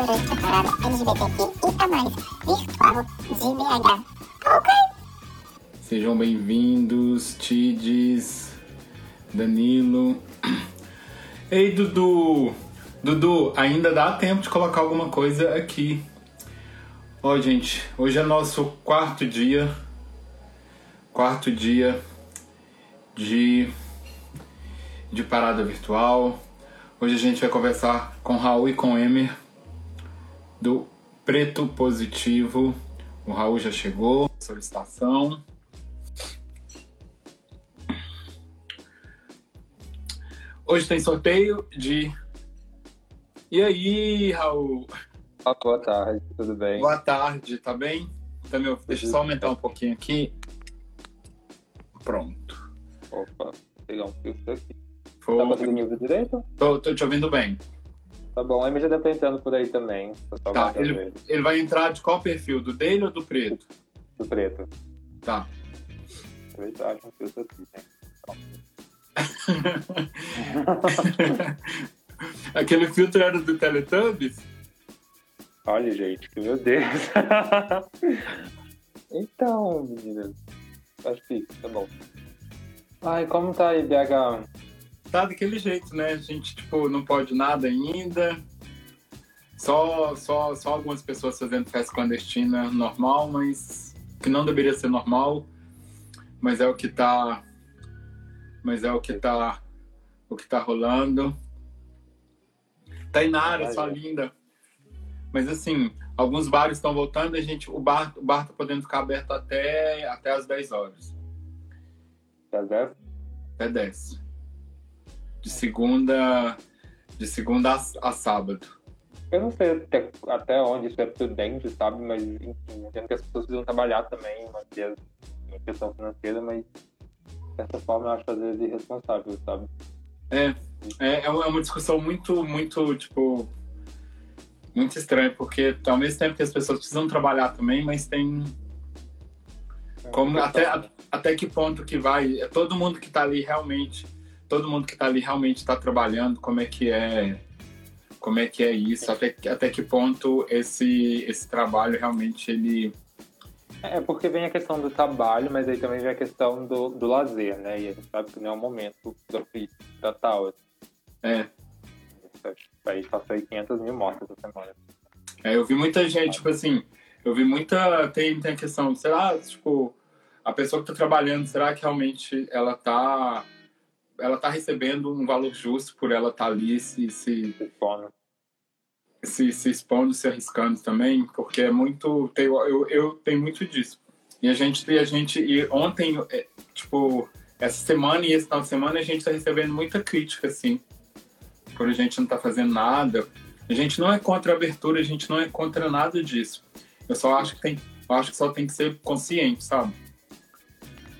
durante a parada LGBTQIA+, virtual de BH. Ok? Sejam bem-vindos, Tides, Danilo. Ei, Dudu! Dudu, ainda dá tempo de colocar alguma coisa aqui. Ó, gente, hoje é nosso quarto dia. Quarto dia de, de parada virtual. Hoje a gente vai conversar com Raul e com Emer do Preto Positivo. O Raul já chegou, solicitação. Hoje tem sorteio de. E aí, Raul? Ah, boa tarde, tudo bem? Boa tarde, tá bem? Tá meu... Deixa eu só aumentar um pouquinho aqui. Pronto. Opa, pegar um filtro aqui. Foi... Tá conseguindo ouvir direito? Tô, tô te ouvindo bem. Tá bom, o Emma já estar entrando por aí também. Tá, ele, ele vai entrar de qual perfil? Do dele ou do preto? Do preto. Tá. Aqui, né? Aquele filtro era do Teletubbies? Olha, gente, que meu Deus. então, meninas. Acho que tá bom. Ai, como tá aí, BH? Tá daquele jeito, né? A gente, tipo, não pode nada ainda. Só, só, só algumas pessoas fazendo festa clandestina normal, mas que não deveria ser normal. Mas é o que tá. Mas é o que tá. O que tá rolando. Tainara, sua linda. Mas assim, alguns bares estão voltando, a gente, o bar, o bar tá podendo ficar aberto até, até as 10 horas. Tá certo? Até 10. De segunda. De segunda a, a sábado. Eu não sei até, até onde isso é prudente, sabe? Mas, enfim, entendo que as pessoas precisam trabalhar também, manter a questão financeira, mas, de certa forma, eu acho às vezes irresponsável, sabe? É, é, é uma discussão muito, muito, tipo, muito estranha, porque ao mesmo tempo que as pessoas precisam trabalhar também, mas tem como até, até que ponto que vai, é todo mundo que tá ali realmente, todo mundo que tá ali realmente está trabalhando, como é que é, como é que é isso, até, até que ponto esse, esse trabalho realmente ele... É porque vem a questão do trabalho, mas aí também vem a questão do, do lazer, né? E a gente sabe que não é o momento propício da tal. É, Aí passou aí 500 mil mortes essa semana. É, eu vi muita gente, tipo assim, eu vi muita. Tem, tem a questão, será, tipo, a pessoa que tá trabalhando, será que realmente ela tá. Ela tá recebendo um valor justo por ela estar tá ali se, se, Expondo. se, se expondo, se arriscando também? Porque é muito. Tem, eu, eu tenho muito disso. E a gente, e a gente, e ontem, é, tipo, essa semana e esse final de semana, a gente tá recebendo muita crítica, assim por a gente não tá fazendo nada. A gente não é contra a abertura, a gente não é contra nada disso. Eu só acho que tem, eu acho que só tem que ser consciente, sabe?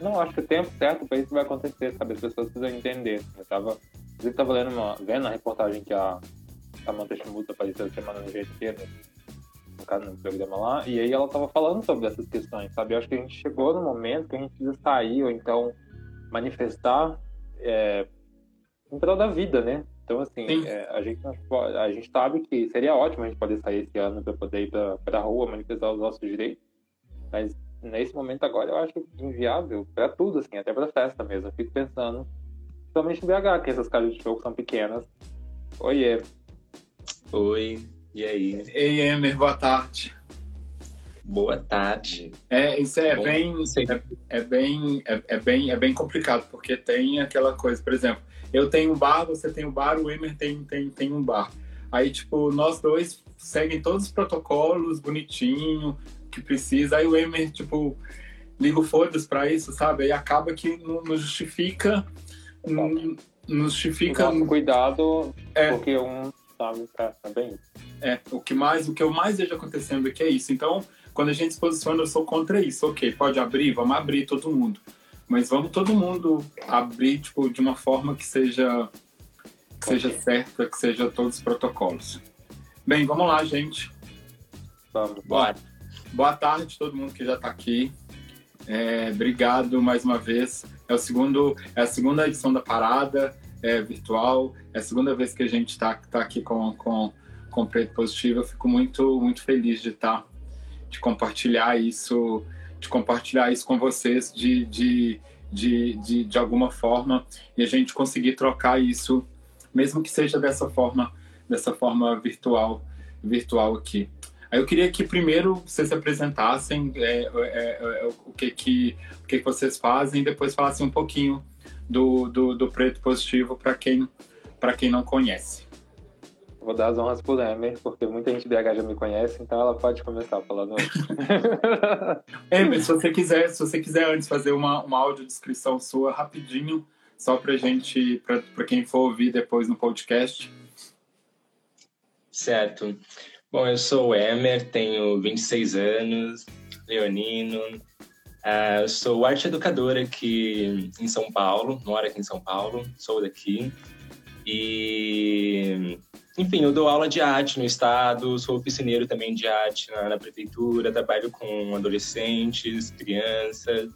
Não, acho que o tempo certo para isso vai acontecer, sabe? As pessoas precisam entender. Eu tava, inclusive, tava lendo uma, vendo a reportagem que a Samantha Schmutz apareceu semana no GT, no programa lá, e aí ela tava falando sobre essas questões, sabe? Eu acho que a gente chegou no momento que a gente precisa sair ou então manifestar é, em prol da vida, né? Então, assim, é, a, gente, a gente sabe que seria ótimo a gente poder sair esse ano para poder ir para a rua, manifestar os nossos direitos, mas nesse momento agora eu acho inviável para tudo, assim, até para festa mesmo. Eu fico pensando, principalmente em BH, que essas casas de show são pequenas. Oiê. Oi, e aí? Ei, Emer, boa tarde. Boa tarde. É, isso é Bom, bem, é, é, bem, é, é, bem, é bem complicado, porque tem aquela coisa, por exemplo, eu tenho um bar, você tem um bar, o Emer tem, tem, tem um bar. Aí, tipo, nós dois seguem todos os protocolos bonitinho, que precisa. Aí o Emer, tipo, liga o foda-se pra isso, sabe? Aí acaba que não, não justifica. Não, não justifica. Nosso cuidado, é, porque um sabe, tá, tá bem. É, o que mais, o que eu mais vejo acontecendo aqui é isso. Então, quando a gente se posiciona, eu sou contra isso. Ok, pode abrir, vamos abrir todo mundo. Mas vamos todo mundo abrir tipo, de uma forma que seja, que seja certa, que seja todos os protocolos. Bem, vamos lá, gente. Vamos. Boa, boa tarde todo mundo que já está aqui. É, obrigado mais uma vez. É, o segundo, é a segunda edição da parada é, virtual. É a segunda vez que a gente está tá aqui com, com, com Preto Positivo. Eu fico muito, muito feliz de estar, de compartilhar isso, de compartilhar isso com vocês, de, de, de, de, de alguma forma, e a gente conseguir trocar isso, mesmo que seja dessa forma, dessa forma virtual, virtual aqui. Aí eu queria que primeiro vocês se apresentassem é, é, é, o, que, que, o que vocês fazem, e depois falassem um pouquinho do, do, do Preto Positivo para quem, quem não conhece. Vou dar as honras pro Emer, porque muita gente BH já me conhece, então ela pode começar falando. Emer, se você quiser, se você quiser antes fazer uma, uma audiodescrição sua rapidinho, só pra gente, para quem for ouvir depois no podcast. Certo. Bom, eu sou o Emer, tenho 26 anos, leonino. Uh, sou arte educadora aqui em São Paulo, moro aqui em São Paulo, sou daqui. E, enfim, eu dou aula de arte no estado, sou oficineiro também de arte na, na prefeitura, trabalho com adolescentes, crianças,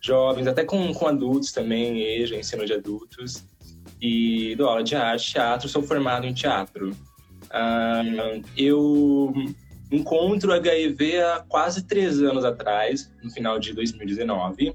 jovens, até com, com adultos também, ensino de adultos. E dou aula de arte, teatro, sou formado em teatro. Uh, eu encontro HIV há quase três anos atrás, no final de 2019.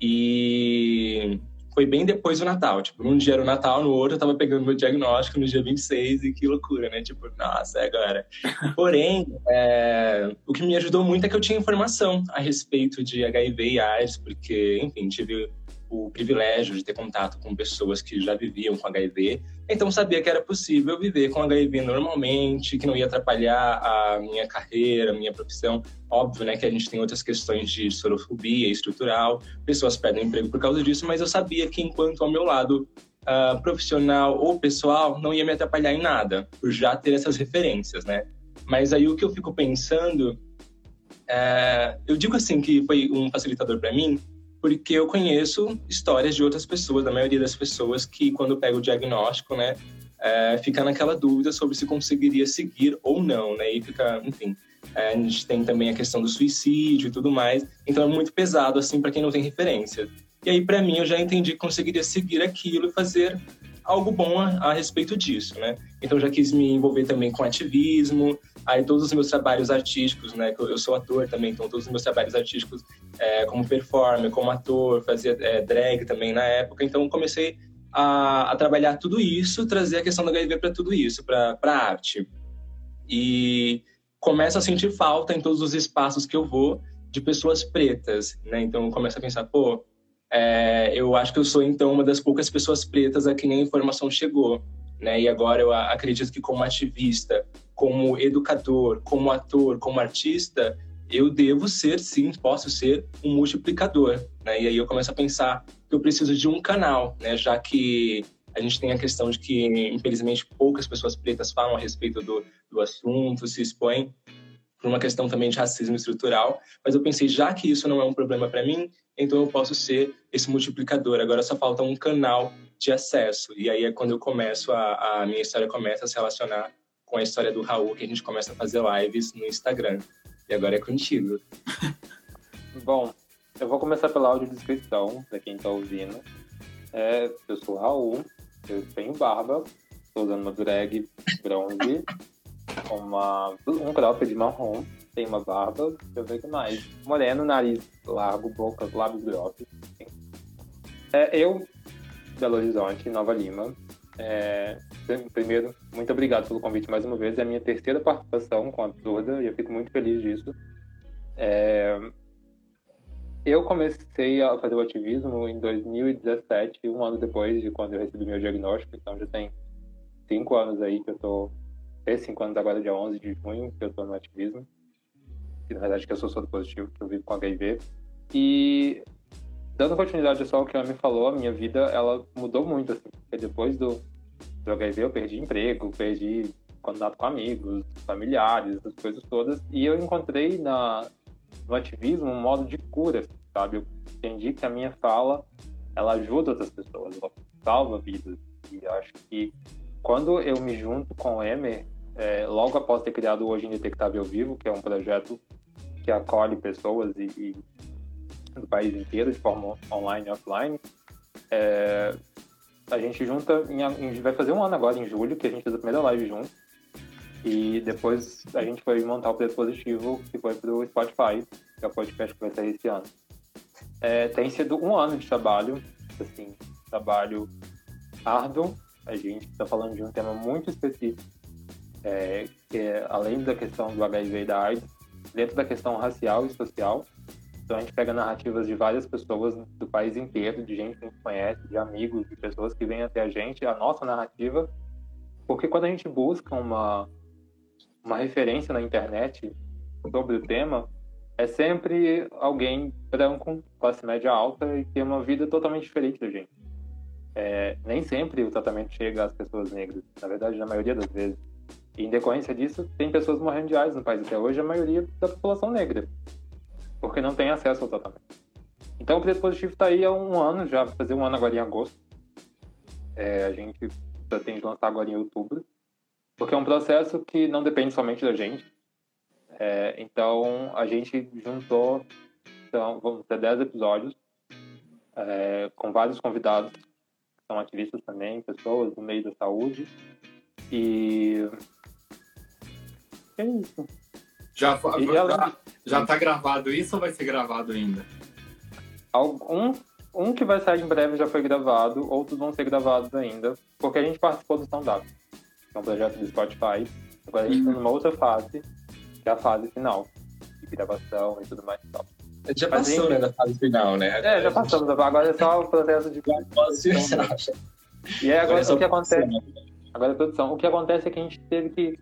E foi bem depois do Natal. Tipo, um dia era o Natal, no outro eu tava pegando meu diagnóstico no dia 26 e que loucura, né? Tipo, nossa, é agora. Porém, é, o que me ajudou muito é que eu tinha informação a respeito de HIV e AIDS, porque, enfim, tive o privilégio de ter contato com pessoas que já viviam com HIV, então sabia que era possível viver com HIV normalmente, que não ia atrapalhar a minha carreira, a minha profissão. Óbvio, né, que a gente tem outras questões de sorofobia estrutural, pessoas perdem emprego por causa disso, mas eu sabia que enquanto ao meu lado uh, profissional ou pessoal não ia me atrapalhar em nada, por já ter essas referências, né? Mas aí o que eu fico pensando, é, eu digo assim que foi um facilitador para mim, porque eu conheço histórias de outras pessoas, da maioria das pessoas, que quando pega o diagnóstico, né, é, fica naquela dúvida sobre se conseguiria seguir ou não, né, e fica, enfim, é, a gente tem também a questão do suicídio e tudo mais, então é muito pesado, assim, para quem não tem referência. E aí, para mim, eu já entendi que conseguiria seguir aquilo e fazer algo bom a, a, respeito disso, né? Então já quis me envolver também com ativismo, aí todos os meus trabalhos artísticos, né? Eu, eu sou ator também, então todos os meus trabalhos artísticos é, como performer, como ator, fazia é, drag também na época, então comecei a, a, trabalhar tudo isso, trazer a questão do HIV para tudo isso, para a arte. E começo a sentir falta em todos os espaços que eu vou de pessoas pretas, né? Então começo a pensar, pô, é, eu acho que eu sou, então, uma das poucas pessoas pretas a quem a informação chegou. Né? E agora eu acredito que, como ativista, como educador, como ator, como artista, eu devo ser, sim, posso ser um multiplicador. Né? E aí eu começo a pensar que eu preciso de um canal, né? já que a gente tem a questão de que, infelizmente, poucas pessoas pretas falam a respeito do, do assunto, se expõem por uma questão também de racismo estrutural. Mas eu pensei, já que isso não é um problema para mim, então eu posso ser esse multiplicador. Agora só falta um canal de acesso. E aí é quando eu começo, a, a minha história começa a se relacionar com a história do Raul, que a gente começa a fazer lives no Instagram. E agora é contigo. Bom, eu vou começar pela audiodescrição, para quem está ouvindo. É, eu sou o Raul, eu tenho barba, estou usando uma drag bronze, uma, um cropped marrom, tem uma barba, deixa eu ver o que mais. Moreno, nariz largo, boca, lábios grossos. É, eu, Belo Horizonte, Nova Lima. É, primeiro, muito obrigado pelo convite mais uma vez. É a minha terceira participação com a Absurda e eu fico muito feliz disso. É, eu comecei a fazer o ativismo em 2017, um ano depois de quando eu recebi meu diagnóstico, então já tem cinco anos aí que eu tô, fez cinco anos agora, dia 11 de junho, que eu tô no ativismo que na verdade que eu sou soro positivo, que eu vivo com HIV. E dando continuidade só ao que ela me falou, a minha vida ela mudou muito, assim, porque depois do, do HIV eu perdi emprego, perdi contato com amigos, familiares, essas coisas todas, e eu encontrei na, no ativismo um modo de cura, sabe? Eu entendi que a minha fala, ela ajuda outras pessoas, ela salva vidas, e acho que quando eu me junto com o Emer, é, logo após ter criado Hoje Indetectável Vivo, que é um projeto que acolhe pessoas e, e do país inteiro de forma online e offline. É, a gente junta, em, em, vai fazer um ano agora em julho, que a gente fez a primeira live junto. E depois a gente foi montar o preço positivo, que foi pro Spotify, que é o podcast que vai sair esse ano. É, tem sido um ano de trabalho, assim, trabalho árduo. A gente está falando de um tema muito específico, é, que é além da questão do HIV e da AIDS, dentro da questão racial e social. Então a gente pega narrativas de várias pessoas do país inteiro, de gente que a gente conhece, de amigos, de pessoas que vêm até a gente, a nossa narrativa. Porque quando a gente busca uma, uma referência na internet sobre o tema, é sempre alguém branco, classe média alta e tem uma vida totalmente diferente da gente. É, nem sempre o tratamento chega às pessoas negras, na verdade, na maioria das vezes. E em decorrência disso, tem pessoas morrendo de AIDS no país até hoje, a maioria da população negra, porque não tem acesso ao tratamento. Então o preço positivo está aí há um ano, já vai fazer um ano agora em agosto. É, a gente pretende lançar agora em outubro, porque é um processo que não depende somente da gente, é, então, a gente juntou, então, vamos ter 10 episódios, é, com vários convidados, que são ativistas também, pessoas do meio da saúde. E. É isso. Já, E já, além- já tá gravado isso ou vai ser gravado ainda? Um, um que vai sair em breve já foi gravado, outros vão ser gravados ainda, porque a gente participou do Up, que é um projeto do Spotify. Agora a gente está Uhum. numa outra fase, que é a fase final, de gravação e tudo mais e tal. Já Mas passou, né, da fase final, né? É, já passamos, agora é só o processo de. E é agora só o que acontece. produção. Agora a produção. O que acontece é que a gente teve que.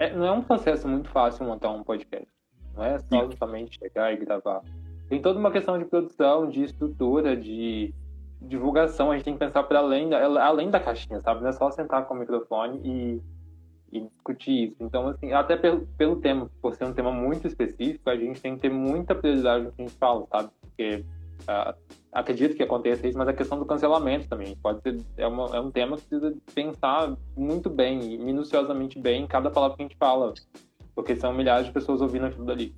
É, não é um processo muito fácil montar um podcast. Não é só somente chegar e gravar. Tem toda uma questão de produção, de estrutura, de divulgação. A gente tem que pensar para além da, além da caixinha, sabe? Não é só sentar com o microfone e, e discutir isso. Então, assim, até pelo, pelo tema, por ser um tema muito específico, a gente tem que ter muita prioridade no que a gente fala, sabe? Porque ah, acredito que aconteça isso, mas a questão do cancelamento também pode ser é, uma, é um tema que precisa pensar muito bem minuciosamente bem em cada palavra que a gente fala, porque são milhares de pessoas ouvindo aquilo dali.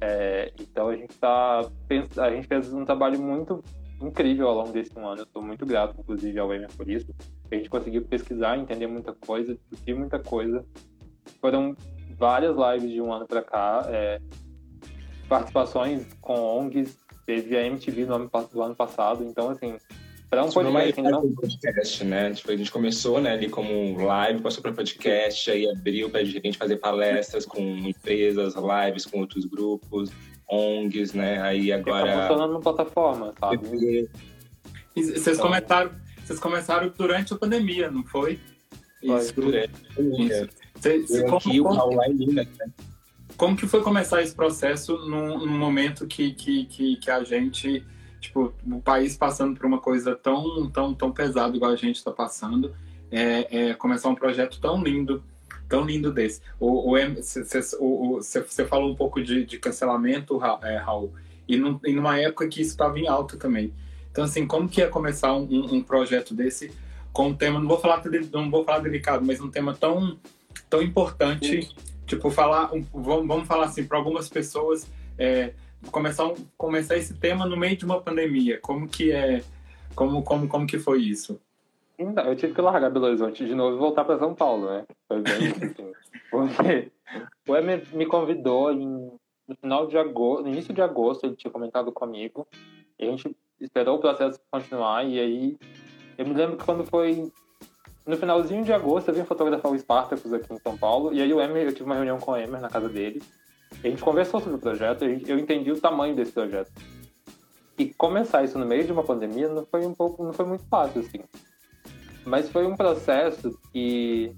É, então a gente tá a gente fez um trabalho muito incrível ao longo desse ano. Eu estou muito grato, inclusive, ao Emer por isso. A gente conseguiu pesquisar, entender muita coisa, discutir muita coisa. Foram várias lives de um ano para cá, é, participações com ONGs, teve a MTV no ano, do ano passado. Então, assim, para um numa podcast ainda não podcast, né? Tipo, a gente começou, né, ali como live, passou para podcast, aí abriu para a gente fazer palestras com empresas, lives com outros grupos, ONGs, né? Aí tá agora funcionando na plataforma, sabe? E vocês Então- comentaram, vocês começaram durante a pandemia, não foi? Foi. Isso. durante a pandemia. Cê- cê- como, aqui, o como- Raul em Minas, né? Como que foi começar esse processo num, num momento que, que, que, que a gente, tipo, o país passando por uma coisa tão, tão, tão pesada igual a gente está passando, é, é começar um projeto tão lindo, tão lindo desse. Você falou um pouco de, de cancelamento, é, Raul, e, num, e numa época que isso estava em alta também. Então, assim, como que é começar um, um- um projeto desse com um tema, não vou falar, não vou falar delicado, mas um tema tão, tão importante, tipo, falar, um- vamos, falar assim, para algumas pessoas, é, começar, um- começar esse tema no meio de uma pandemia, como que é, como, como, como que foi isso? Então, eu tive que largar Belo Horizonte de novo e voltar para São Paulo, né? Foi bem isso, assim. Porque o Emer me convidou em, no final de agosto, no início de agosto, ele tinha comentado comigo. E a gente esperou o processo continuar. E aí, eu me lembro que quando foi no finalzinho de agosto, eu vim fotografar o Spartacus aqui em São Paulo. E aí, o Emer, eu tive uma reunião com o Emer na casa dele. A gente conversou sobre o projeto. Eu entendi o tamanho desse projeto. E começar isso no meio de uma pandemia não foi um pouco, não foi muito fácil, assim. Mas foi um processo que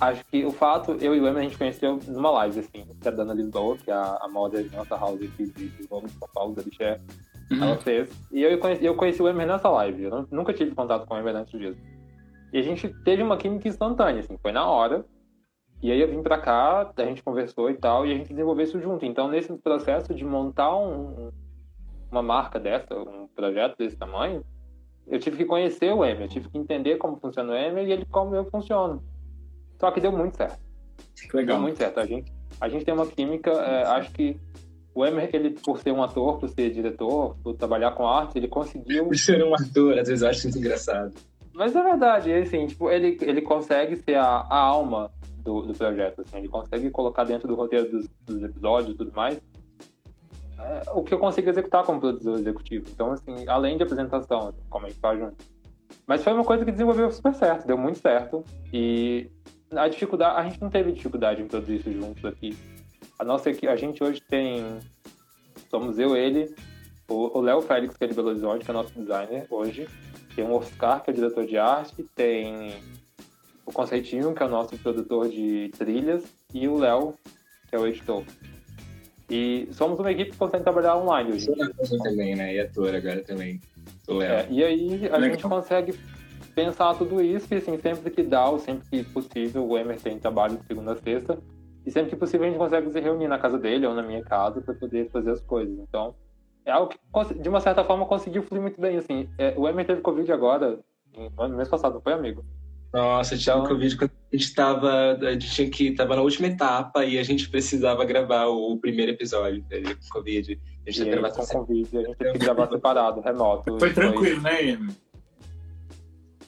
acho que o fato, eu e o Emer, a gente conheceu numa live, assim, que a Dana Lisboa, que é a, a moda de nossa house aqui de, de São Paulo, da Biché, ela fez. E eu conheci, eu conheci o Emer nessa live, eu não- nunca tive contato com o Emer antes disso. E a gente teve uma química instantânea, assim, foi na hora. E aí eu vim pra cá, a gente conversou e tal, e a gente desenvolveu isso junto. Então, nesse processo de montar um- uma marca dessa, um projeto desse tamanho, eu tive que conhecer o Emer, eu tive que entender como funciona o Emer e ele como eu funciono. Só que deu muito certo. Que Deu legal. muito certo. A gente, a gente tem uma química, é, acho que o Emer, ele, por ser um ator, por ser diretor, por trabalhar com arte, ele conseguiu. Por ser um ator, às vezes eu acho isso engraçado. Mas é verdade, assim, tipo, ele, ele consegue ser a, a alma do, do projeto. Assim, ele consegue colocar dentro do roteiro dos, dos episódios e tudo mais é, o que eu consigo executar como produtor executivo. Então, assim, além de apresentação, assim, como a gente faz junto. Mas foi uma coisa que desenvolveu super certo, deu muito certo. E a dificuldade, a gente não teve dificuldade em produzir isso juntos aqui. A nossa equipe, a gente hoje tem, somos eu, ele, o Léo Félix, que é de Belo Horizonte, que é nosso designer hoje. Tem o Oscar, que é diretor de arte. Tem o Conceitinho, que é o nosso produtor de trilhas. E o Léo, que é o editor. E somos uma equipe que consegue trabalhar online hoje. Sou também, né? E ator agora também. O Léo. É, e aí a gente consegue pensar tudo isso e assim, sempre que dá, ou sempre que possível, o Emer tem trabalho de segunda a sexta. E sempre que possível a gente consegue se reunir na casa dele ou na minha casa para poder fazer as coisas. Então, é algo que, de uma certa forma, conseguiu fluir muito bem. Assim, é, o Emer teve Covid agora, no mês passado, não foi, amigo? Nossa, tinha então... Covid quando a gente tava. A gente tinha que. Tava na última etapa e a gente precisava gravar o primeiro episódio dele com Covid. A gente ia gravar com Covid, a gente teve que gravar separado, remoto. Foi tranquilo, né, Ian?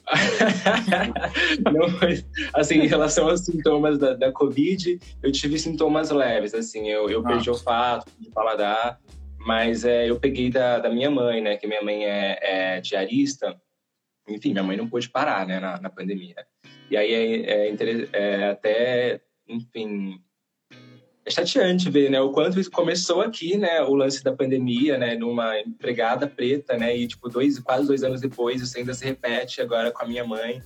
não, mas, assim, em relação aos sintomas da, da Covid, eu tive sintomas leves, assim, eu, eu perdi o olfato, de paladar, mas é, eu peguei da, da minha mãe, né, que minha mãe é, é diarista, enfim, minha mãe não pôde parar, né, na, na pandemia. E aí é, é, é, até, enfim, é chateante ver, né, o quanto isso começou aqui, né, o lance da pandemia, né, numa empregada preta, né, e tipo dois, quase dois anos depois isso ainda se repete agora com a minha mãe.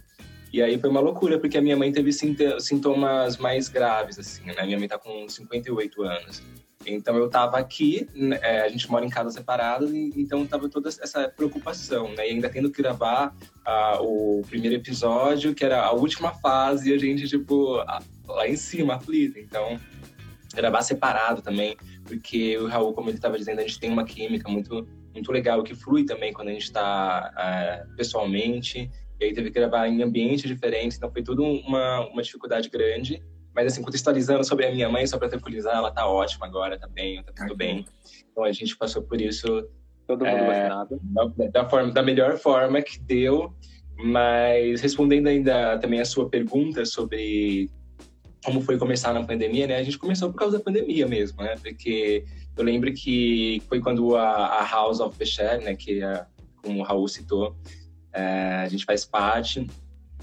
E aí foi uma loucura porque a minha mãe teve sintomas mais graves, assim, né, minha mãe tá com 58 anos. Então eu estava aqui, né, é, a gente mora em casas separadas, então estava toda essa preocupação, né? E ainda tendo que gravar uh, o primeiro episódio, que era a última fase, e a gente, tipo, lá em cima, aflito. Então, gravar separado também, porque o Raul, como ele estava dizendo, a gente tem uma química muito, muito legal, que flui também quando a gente está é, pessoalmente. E aí teve que gravar em ambientes diferentes, então foi tudo uma, uma dificuldade grande. Mas, assim, contextualizando sobre a minha mãe, só para tranquilizar, ela tá ótima agora, tá bem, tá tudo bem. Então, a gente passou por isso... Todo mundo é, vacinado. Da, da, forma, da melhor forma que deu. Mas, respondendo ainda também a sua pergunta sobre como foi começar na pandemia, né? A gente começou por causa da pandemia mesmo, né? Porque eu lembro que foi quando a, a House of the Share, né? Que, a, como o Raul citou, é, a gente faz parte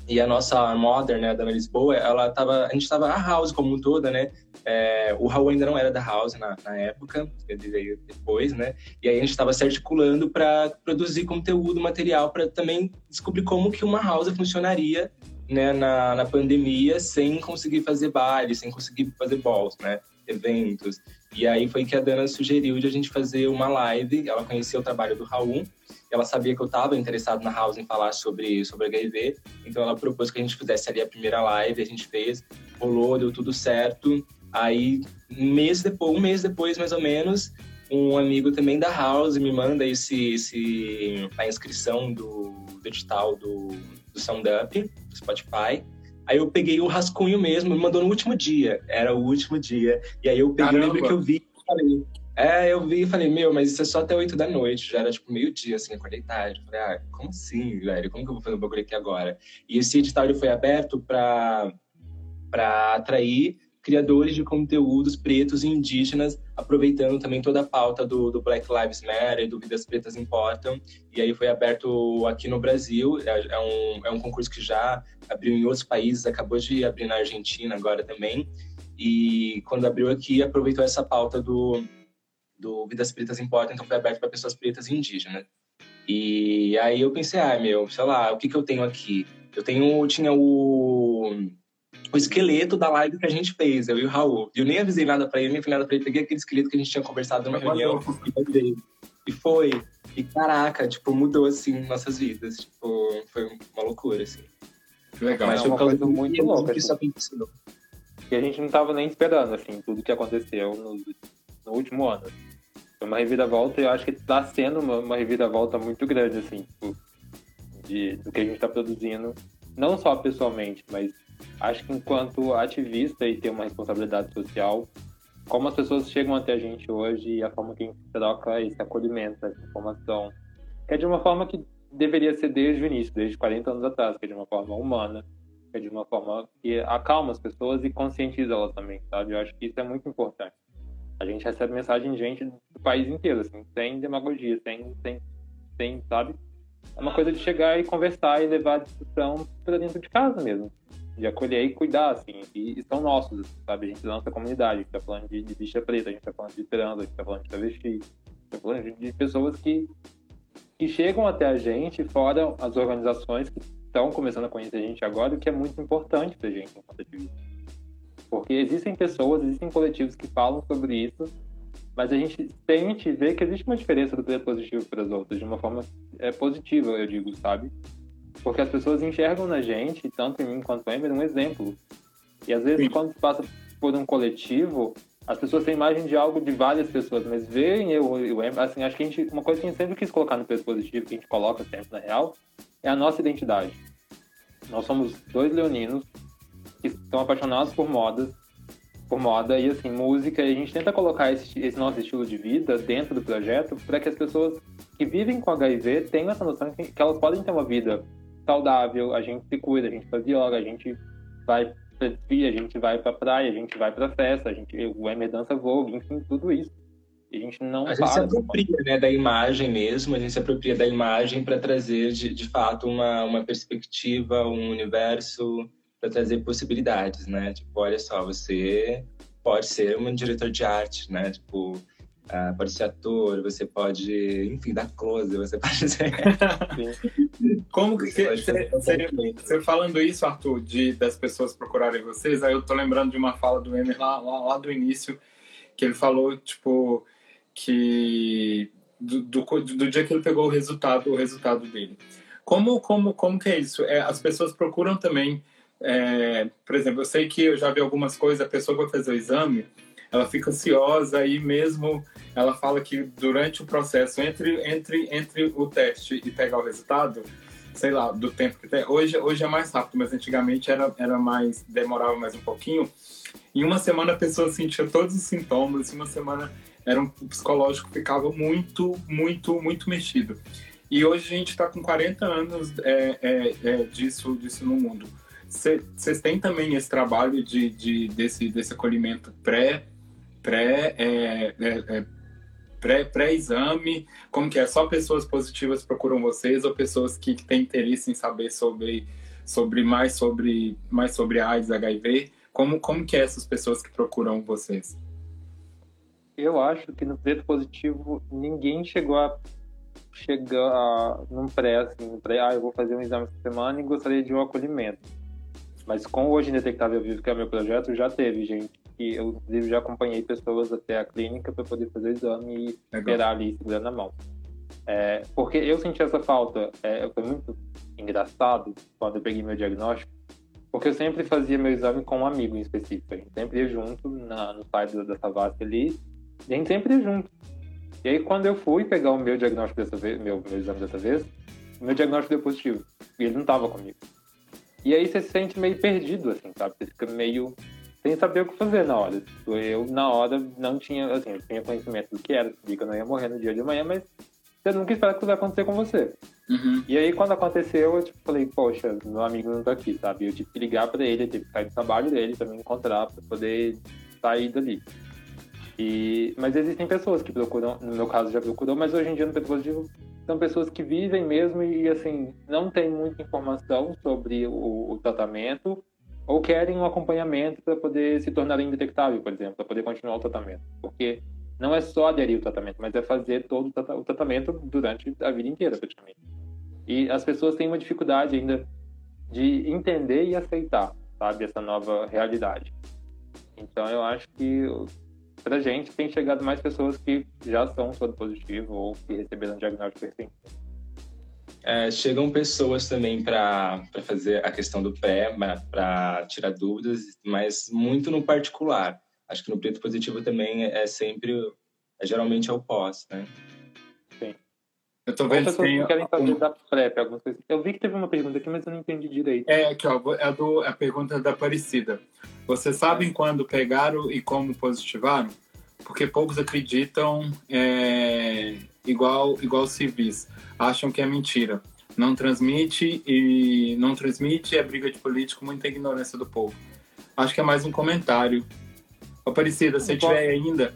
e a nossa Modern, né, da Lisboa, ela tava, a gente tava a House como um toda, né? É, o Raul ainda não era da House na, na época, ele veio depois, né? E aí a gente estava se articulando para produzir conteúdo, material, para também descobrir como que uma House funcionaria né, na, na pandemia sem conseguir fazer baile, sem conseguir fazer balls, né? Eventos. E aí foi que a Dana sugeriu de a gente fazer uma live. Ela conhecia o trabalho do Raul ela sabia que eu estava interessado na House em falar sobre, sobre HIV, então ela propôs que a gente fizesse ali a primeira live, a gente fez, rolou, deu tudo certo. Aí, um mês depois, um mês depois, mais ou menos, um amigo também da House me manda esse, esse a inscrição do, do edital do, do SoundUp, do Spotify. Aí eu peguei o rascunho mesmo, me mandou no último dia. Era o último dia. E aí eu peguei, lembro que eu vi e falei, é, eu vi e falei, meu, mas isso é só até 8 da noite, já era tipo meio-dia, assim, acordei tarde. Falei, ah, como assim, velho? Como que eu vou fazer um bagulho aqui agora? E esse edital ele foi aberto para atrair criadores de conteúdos pretos e indígenas, aproveitando também toda a pauta do, do Black Lives Matter, do Vidas Pretas Importam. E aí foi aberto aqui no Brasil, é, é, um, é um concurso que já abriu em outros países, acabou de abrir na Argentina agora também. E quando abriu aqui, aproveitou essa pauta do, do Vidas Pretas Importa, então foi aberto para pessoas pretas e indígenas. E aí eu pensei, ah, meu, sei lá, o que que eu tenho aqui? Eu tenho, tinha o, o esqueleto da live que a gente fez, eu e o Raul. E eu nem avisei nada para ele, nem falei nada para ele, peguei aquele esqueleto que a gente tinha conversado numa reunião e E foi. E caraca, tipo, mudou assim nossas vidas. Tipo, foi uma loucura, assim. Legal. Mas é uma coisa muito louca. Que, assim. que a gente não tava nem esperando, assim, tudo que aconteceu no, no último ano. Foi uma reviravolta eu acho que está sendo uma, uma reviravolta muito grande, assim, tipo, de, do que a gente está produzindo, não só pessoalmente, mas acho que enquanto ativista e ter uma responsabilidade social, como as pessoas chegam até a gente hoje e a forma que a gente troca esse acolhimento, essa informação, que é de uma forma que deveria ser desde o início, desde 40 anos atrás, que é de uma forma humana, é de uma forma que acalma as pessoas e conscientiza elas também, sabe? Eu acho que isso é muito importante. A gente recebe mensagem de gente do país inteiro, assim, sem demagogia, sem, sem, sem, sabe? É uma coisa de chegar e conversar e levar a discussão para dentro de casa mesmo. De acolher e cuidar, assim. E, e são nossos, sabe? A gente lança a comunidade, a gente tá falando de, de bicha preta, a gente tá falando de trans, a gente tá falando de travesti, a gente tá falando de, de pessoas que, que chegam até a gente, fora as organizações que estão começando a conhecer a gente agora, o que é muito importante pra gente enquanto ativista. Porque existem pessoas, existem coletivos que falam sobre isso, mas a gente tente ver que existe uma diferença do preto positivo para as outras, de uma forma é, positiva, eu digo, sabe? Porque as pessoas enxergam na gente, tanto em mim quanto em Emer, um exemplo. E às vezes, Sim. quando passa por um coletivo, as pessoas têm imagem de algo de várias pessoas, mas veem eu e o Emer, assim, acho que a gente, uma coisa que a gente sempre quis colocar no preto positivo, que a gente coloca sempre na real, é a nossa identidade. Nós somos dois leoninos que estão apaixonados por modas, por moda e assim música. E a gente tenta colocar esse, esse nosso estilo de vida dentro do projeto para que as pessoas que vivem com HIV tenham essa noção que, que elas podem ter uma vida saudável. A gente se cuida, a gente faz yoga, a gente vai pra a gente vai pra praia, a gente vai pra festa, a gente, o Emer dança vogue, enfim, tudo isso. E a gente não A gente se apropria né, da imagem mesmo, a gente se apropria da imagem para trazer, de, de fato, uma, uma perspectiva, um universo para trazer possibilidades, né? Tipo, olha só, você pode ser um diretor de arte, né? Tipo, uh, pode ser ator, você pode, enfim, dar close, você pode ser. Como que você, você, você, falando isso, Arthur, de das pessoas procurarem vocês, aí eu tô lembrando de uma fala do Emer lá, lá, lá do início, que ele falou, tipo, que do, do, do, dia que ele pegou o resultado, o resultado dele. Como, como, como que é isso? É, as pessoas procuram também é, por exemplo, eu sei que eu já vi algumas coisas, a pessoa vai fazer o exame, ela fica ansiosa e mesmo ela fala que durante o processo, entre, entre, entre o teste e pegar o resultado, sei lá, do tempo que tem. Hoje, hoje é mais rápido, mas antigamente era, era mais, demorava mais um pouquinho. Em uma semana a pessoa sentia todos os sintomas, em uma semana era um psicológico ficava muito, muito, muito mexido. E hoje a gente está com 40 anos é, é, é, disso, disso no mundo. Vocês têm também esse trabalho de, de, desse, desse acolhimento pré, pré, é, é, é, pré, pré-exame? Como que é? Só pessoas positivas procuram vocês ou pessoas que, que têm interesse em saber sobre, sobre mais sobre mais sobre AIDS, HIV? Como, como que é essas pessoas que procuram vocês? Eu acho que no preto positivo ninguém chegou a chegar num pré, assim, pré, ah, eu vou fazer um exame essa semana e gostaria de um acolhimento. Mas com Hoje Indetectável Vivo, que é o meu projeto, já teve gente que eu, inclusive, já acompanhei pessoas até a clínica para poder fazer o exame e Legal. esperar ali segurando a mão. É, porque eu senti essa falta, é, foi muito engraçado quando eu peguei meu diagnóstico, porque eu sempre fazia meu exame com um amigo em específico. A gente sempre ia junto na, no site da Savassi ali, e a gente sempre ia junto. E aí, quando eu fui pegar o meu diagnóstico dessa vez, meu, meu exame dessa vez, o meu diagnóstico deu positivo. E ele não estava comigo. E aí você se sente meio perdido, assim, sabe? Você fica meio sem saber o que fazer na hora. Tipo, eu, na hora, não tinha, assim, eu tinha conhecimento do que era, sabia que eu não ia morrer no dia de amanhã, mas você nunca espera que isso vai acontecer com você. Uhum. E aí, quando aconteceu, eu tipo, falei, poxa, meu amigo não tá aqui, sabe? Eu tive que ligar pra ele, eu tive que sair do trabalho dele pra me encontrar, pra poder sair dali. E, mas existem pessoas que procuram, no meu caso já procurou, mas hoje em dia no Pedro Positivo são pessoas que vivem mesmo e, assim, não tem muita informação sobre o, o tratamento ou querem um acompanhamento para poder se tornar indetectável, por exemplo, para poder continuar o tratamento. Porque não é só aderir ao tratamento, mas é fazer todo o tratamento durante a vida inteira, praticamente. E as pessoas têm uma dificuldade ainda de entender e aceitar, sabe, essa nova realidade. Então, eu acho que pra gente tem chegado mais pessoas que já são soro positivo ou que receberam diagnóstico recente. É, chegam pessoas também para fazer a questão do pré, para tirar dúvidas, mas muito no particular. Acho que no preto positivo também é sempre, é, geralmente é o pós, né? Eu tô vendo que tem... querem fazer um... da coisas. Eu vi que teve uma pergunta aqui, mas eu não entendi direito. É, aqui, ó, é, do, é a pergunta da Aparecida. Vocês sabem quando pegaram e como positivaram? Porque poucos acreditam é, igual, igual civis. Acham que é mentira. Não transmite e não transmite é briga de político, muita ignorância do povo. Acho que é mais um comentário. Aparecida, se tiver ainda,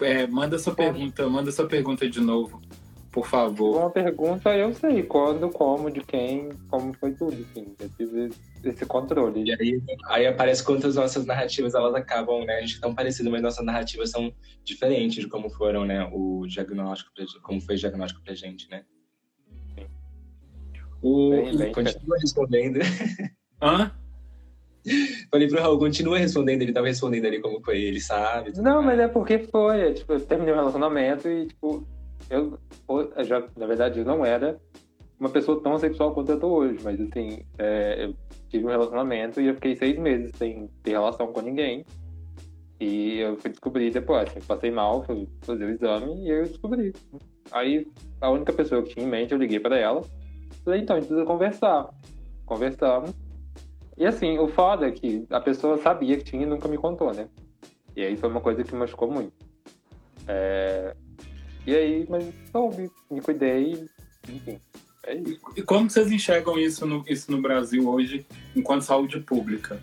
é, manda sua pergunta, manda sua pergunta de novo, por favor. Uma pergunta eu sei, quando, como, de quem, como foi tudo, assim. Eu tive esse controle. E aí, aí aparece quantas nossas narrativas elas acabam, né? A gente é tão parecido, mas nossas narrativas são diferentes de como foram, né? O diagnóstico, como foi o diagnóstico pra gente, né? O... Bem, bem, continua respondendo. Hã? Falei pro Raul, continua respondendo, ele tava respondendo ali como foi, ele sabe. Não, mas é porque foi, é, tipo, eu terminei o relacionamento e, tipo, eu, eu já, na verdade, eu não era uma pessoa tão sexual quanto eu tô hoje, mas assim, é, eu tive um relacionamento e eu fiquei seis meses sem ter relação com ninguém. E eu fui descobrir depois, assim, passei mal, fui fazer o exame e eu descobri. Aí a única pessoa que tinha em mente, eu liguei para ela, falei, então, a gente precisa conversar. Conversamos. E assim, o foda é que a pessoa sabia que tinha e nunca me contou, né? E aí foi uma coisa que machucou muito. É... E aí, mas soube, me cuidei, enfim. É isso. E como vocês enxergam isso no, isso no Brasil hoje, enquanto saúde pública?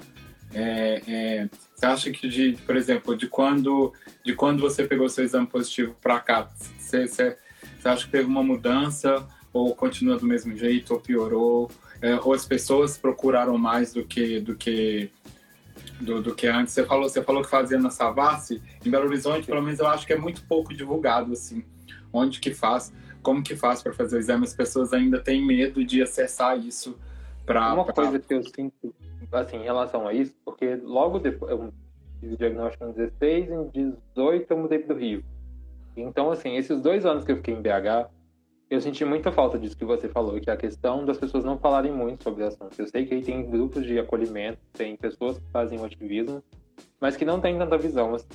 É, é, você acha que, de, por exemplo, de quando, de quando você pegou seu exame positivo para cá, você, você, você acha que teve uma mudança ou continua do mesmo jeito ou piorou? é, ou as pessoas procuraram mais do que do que do, do, que antes. Você falou, você falou que fazia na Savassi, em Belo Horizonte, pelo menos eu acho que é muito pouco divulgado assim, onde que faz, como que faz para fazer o exame. As pessoas ainda têm medo de acessar isso para Uma pra... coisa que eu sinto assim em relação a isso, porque logo depois eu fiz o diagnóstico em 16, em 18 eu mudei para o Rio. Então assim, esses dois anos que eu fiquei em BH, eu senti muita falta disso que você falou, que é a questão das pessoas não falarem muito sobre o assunto. Eu sei que aí tem grupos de acolhimento, tem pessoas que fazem o ativismo, mas que não tem tanta visão. Assim.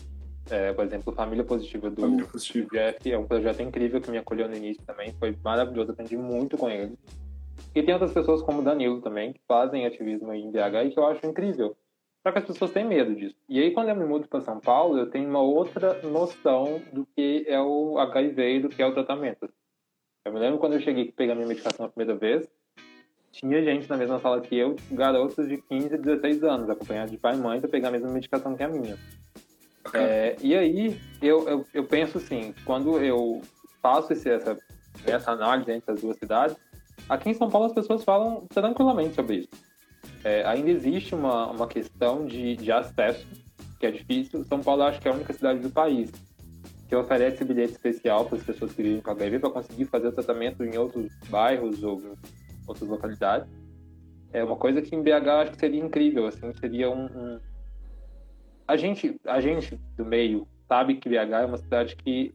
É, por exemplo, Família Positiva do Família Positiva. Jeff é um projeto incrível que me acolheu no início também, foi maravilhoso, aprendi muito com ele. E tem outras pessoas como o Danilo também, que fazem ativismo em BH e que eu acho incrível. Só que as pessoas têm medo disso. E aí, quando eu me mudo para São Paulo, eu tenho uma outra noção do que é o HIV e do que é o tratamento. Eu me lembro quando eu cheguei pegar minha medicação a primeira vez, tinha gente na mesma sala que eu, garotos de 15 16 anos, acompanhados de pai e mãe, para pegar a mesma medicação que a minha. É, e aí, eu, eu, eu, penso assim, quando eu faço esse, essa, essa análise entre as duas cidades, aqui em São Paulo as pessoas falam tranquilamente sobre isso. É, ainda existe uma, uma questão de, de acesso, que é difícil. São Paulo acho que é a única cidade do país que oferece bilhete especial para as pessoas que vivem com HIV para conseguir fazer o tratamento em outros bairros ou em outras localidades. É uma coisa que em BH acho que seria incrível, assim, seria um, um... A gente, a gente do meio sabe que BH é uma cidade que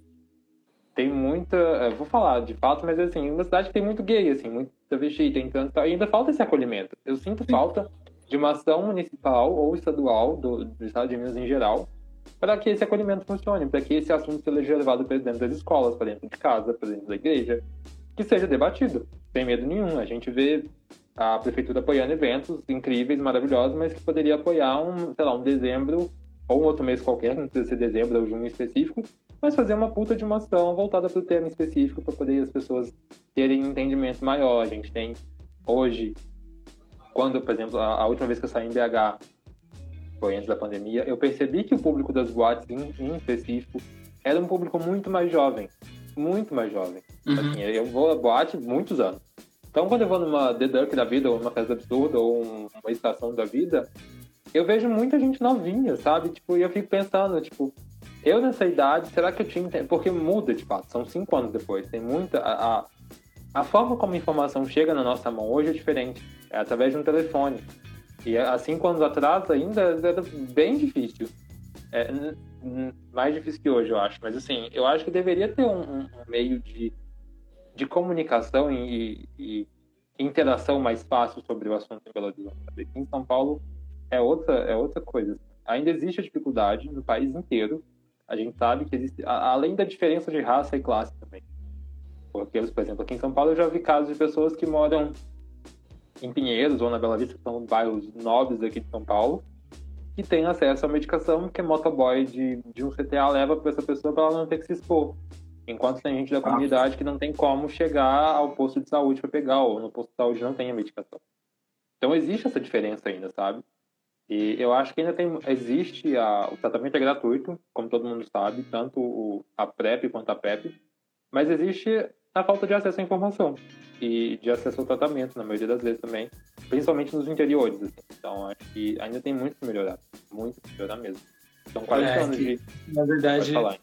tem muita, vou falar de fato, mas assim, uma cidade que tem muito gay, assim, muito travesti, tem tanto, ainda falta esse acolhimento. Eu sinto falta de uma ação municipal ou estadual do, do estado de Minas em geral para que esse acolhimento funcione, para que esse assunto seja levado para dentro das escolas, para dentro de casa, para dentro da igreja, que seja debatido, sem medo nenhum. A gente vê a prefeitura apoiando eventos incríveis, maravilhosos, mas que poderia apoiar um, sei lá, um dezembro ou um outro mês qualquer, não precisa ser dezembro ou junho específico, mas fazer uma puta de uma ação voltada para o tema específico para poder as pessoas terem um entendimento maior. A gente tem hoje, quando, por exemplo, a, a última vez que eu saí em BH, foi antes da pandemia, eu percebi que o público das boates, em, em específico, era um público muito mais jovem. Muito mais jovem. Uhum. Assim, eu vou a boate muitos anos. Então, quando eu vou numa The Duck da vida, ou numa festa absurda, ou uma estação da vida, eu vejo muita gente novinha, sabe? Tipo, e eu fico pensando, tipo, eu nessa idade, será que eu tinha. Porque muda, de fato, são cinco anos depois. Tem muita. A, a, a forma como a informação chega na nossa mão hoje é diferente. É através de um telefone. E há cinco anos atrás ainda era bem difícil. É, mais difícil que hoje, eu acho. Mas assim, eu acho que deveria ter um, um meio de, de comunicação e, e, interação mais fácil sobre o assunto em Belo Horizonte. Aqui em São Paulo é outra, é outra coisa. Ainda existe a dificuldade no país inteiro. A gente sabe que existe, além da diferença de raça e classe também. Porque, por exemplo, aqui em São Paulo eu já vi casos de pessoas que moram em Pinheiros ou na Bela Vista, que são bairros nobres aqui de São Paulo, que tem acesso à medicação que motoboy de, de um CTA leva para essa pessoa para ela não ter que se expor. Enquanto tem gente da comunidade que não tem como chegar ao posto de saúde para pegar, ou no posto de saúde não tem a medicação. Então existe essa diferença ainda, sabe? E eu acho que ainda tem, existe a, o tratamento é gratuito, como todo mundo sabe, tanto o, a PrEP quanto a PEP, mas existe a falta de acesso à informação e de acesso ao tratamento, na maioria das vezes também, principalmente nos interiores. Assim. Então acho que ainda tem muito que melhorar, muito que melhorar mesmo. São 40 é, anos que, de. Na verdade.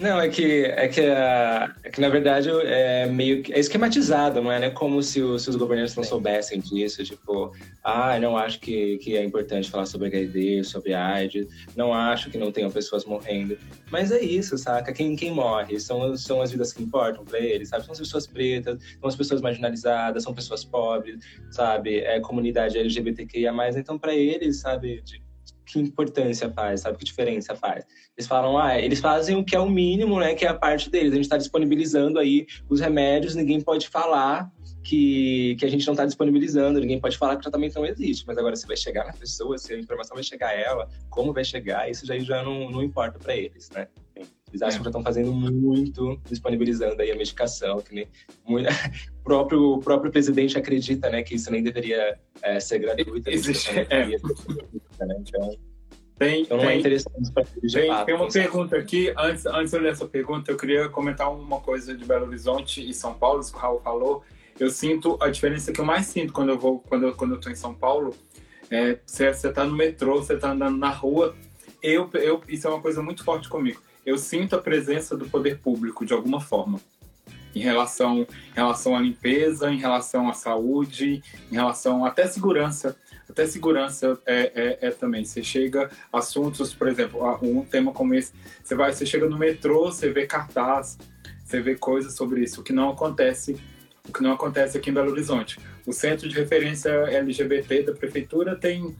Não, é que, é que, é, é que na verdade é meio que é esquematizado, não é? Não é como se, se os governantes não soubessem disso, tipo, ah, não acho que, que é importante falar sobre HIV, sobre AIDS, não acho que não tenham pessoas morrendo. Mas é isso, saca? Quem, quem morre são, são as vidas que importam para eles, sabe? São as pessoas pretas, são as pessoas marginalizadas, são pessoas pobres, sabe? É comunidade LGBTQIA+, então para eles, sabe? De, que importância faz, sabe? Que diferença faz. Eles falam, ah, eles fazem o que é o mínimo, né? Que é a parte deles. A gente está disponibilizando aí os remédios, ninguém pode falar que, que a gente não está disponibilizando, ninguém pode falar que o tratamento não existe. Mas agora, se vai chegar na pessoa, se a informação vai chegar a ela, como vai chegar, isso já, já não, não importa para eles, né? Eles acham que já estão fazendo muito, disponibilizando aí a medicação, que nem muito, o próprio, o próprio presidente acredita, né, que isso nem deveria é, ser gratuito. Existe, é. né? Então, tem, então não é tem, é interessante para. Tem, fato, tem uma pergunta aqui, antes, antes de ler essa pergunta, eu queria comentar uma coisa de Belo Horizonte e São Paulo, isso que o Raul falou. Eu sinto, a diferença que eu mais sinto quando eu vou, quando eu, quando eu tô em São Paulo, é, você, você tá no metrô, você tá andando na rua, eu, eu, isso é uma coisa muito forte comigo eu sinto a presença do poder público de alguma forma em relação, em relação à limpeza, em relação à saúde, em relação até segurança. Até segurança é, é, é também. Você chega assuntos, por exemplo, um tema como esse, você vai, você chega no metrô, você vê cartaz, você vê coisas sobre isso, o que não acontece, o que não acontece aqui em Belo Horizonte. O centro de referência LGBT da prefeitura tem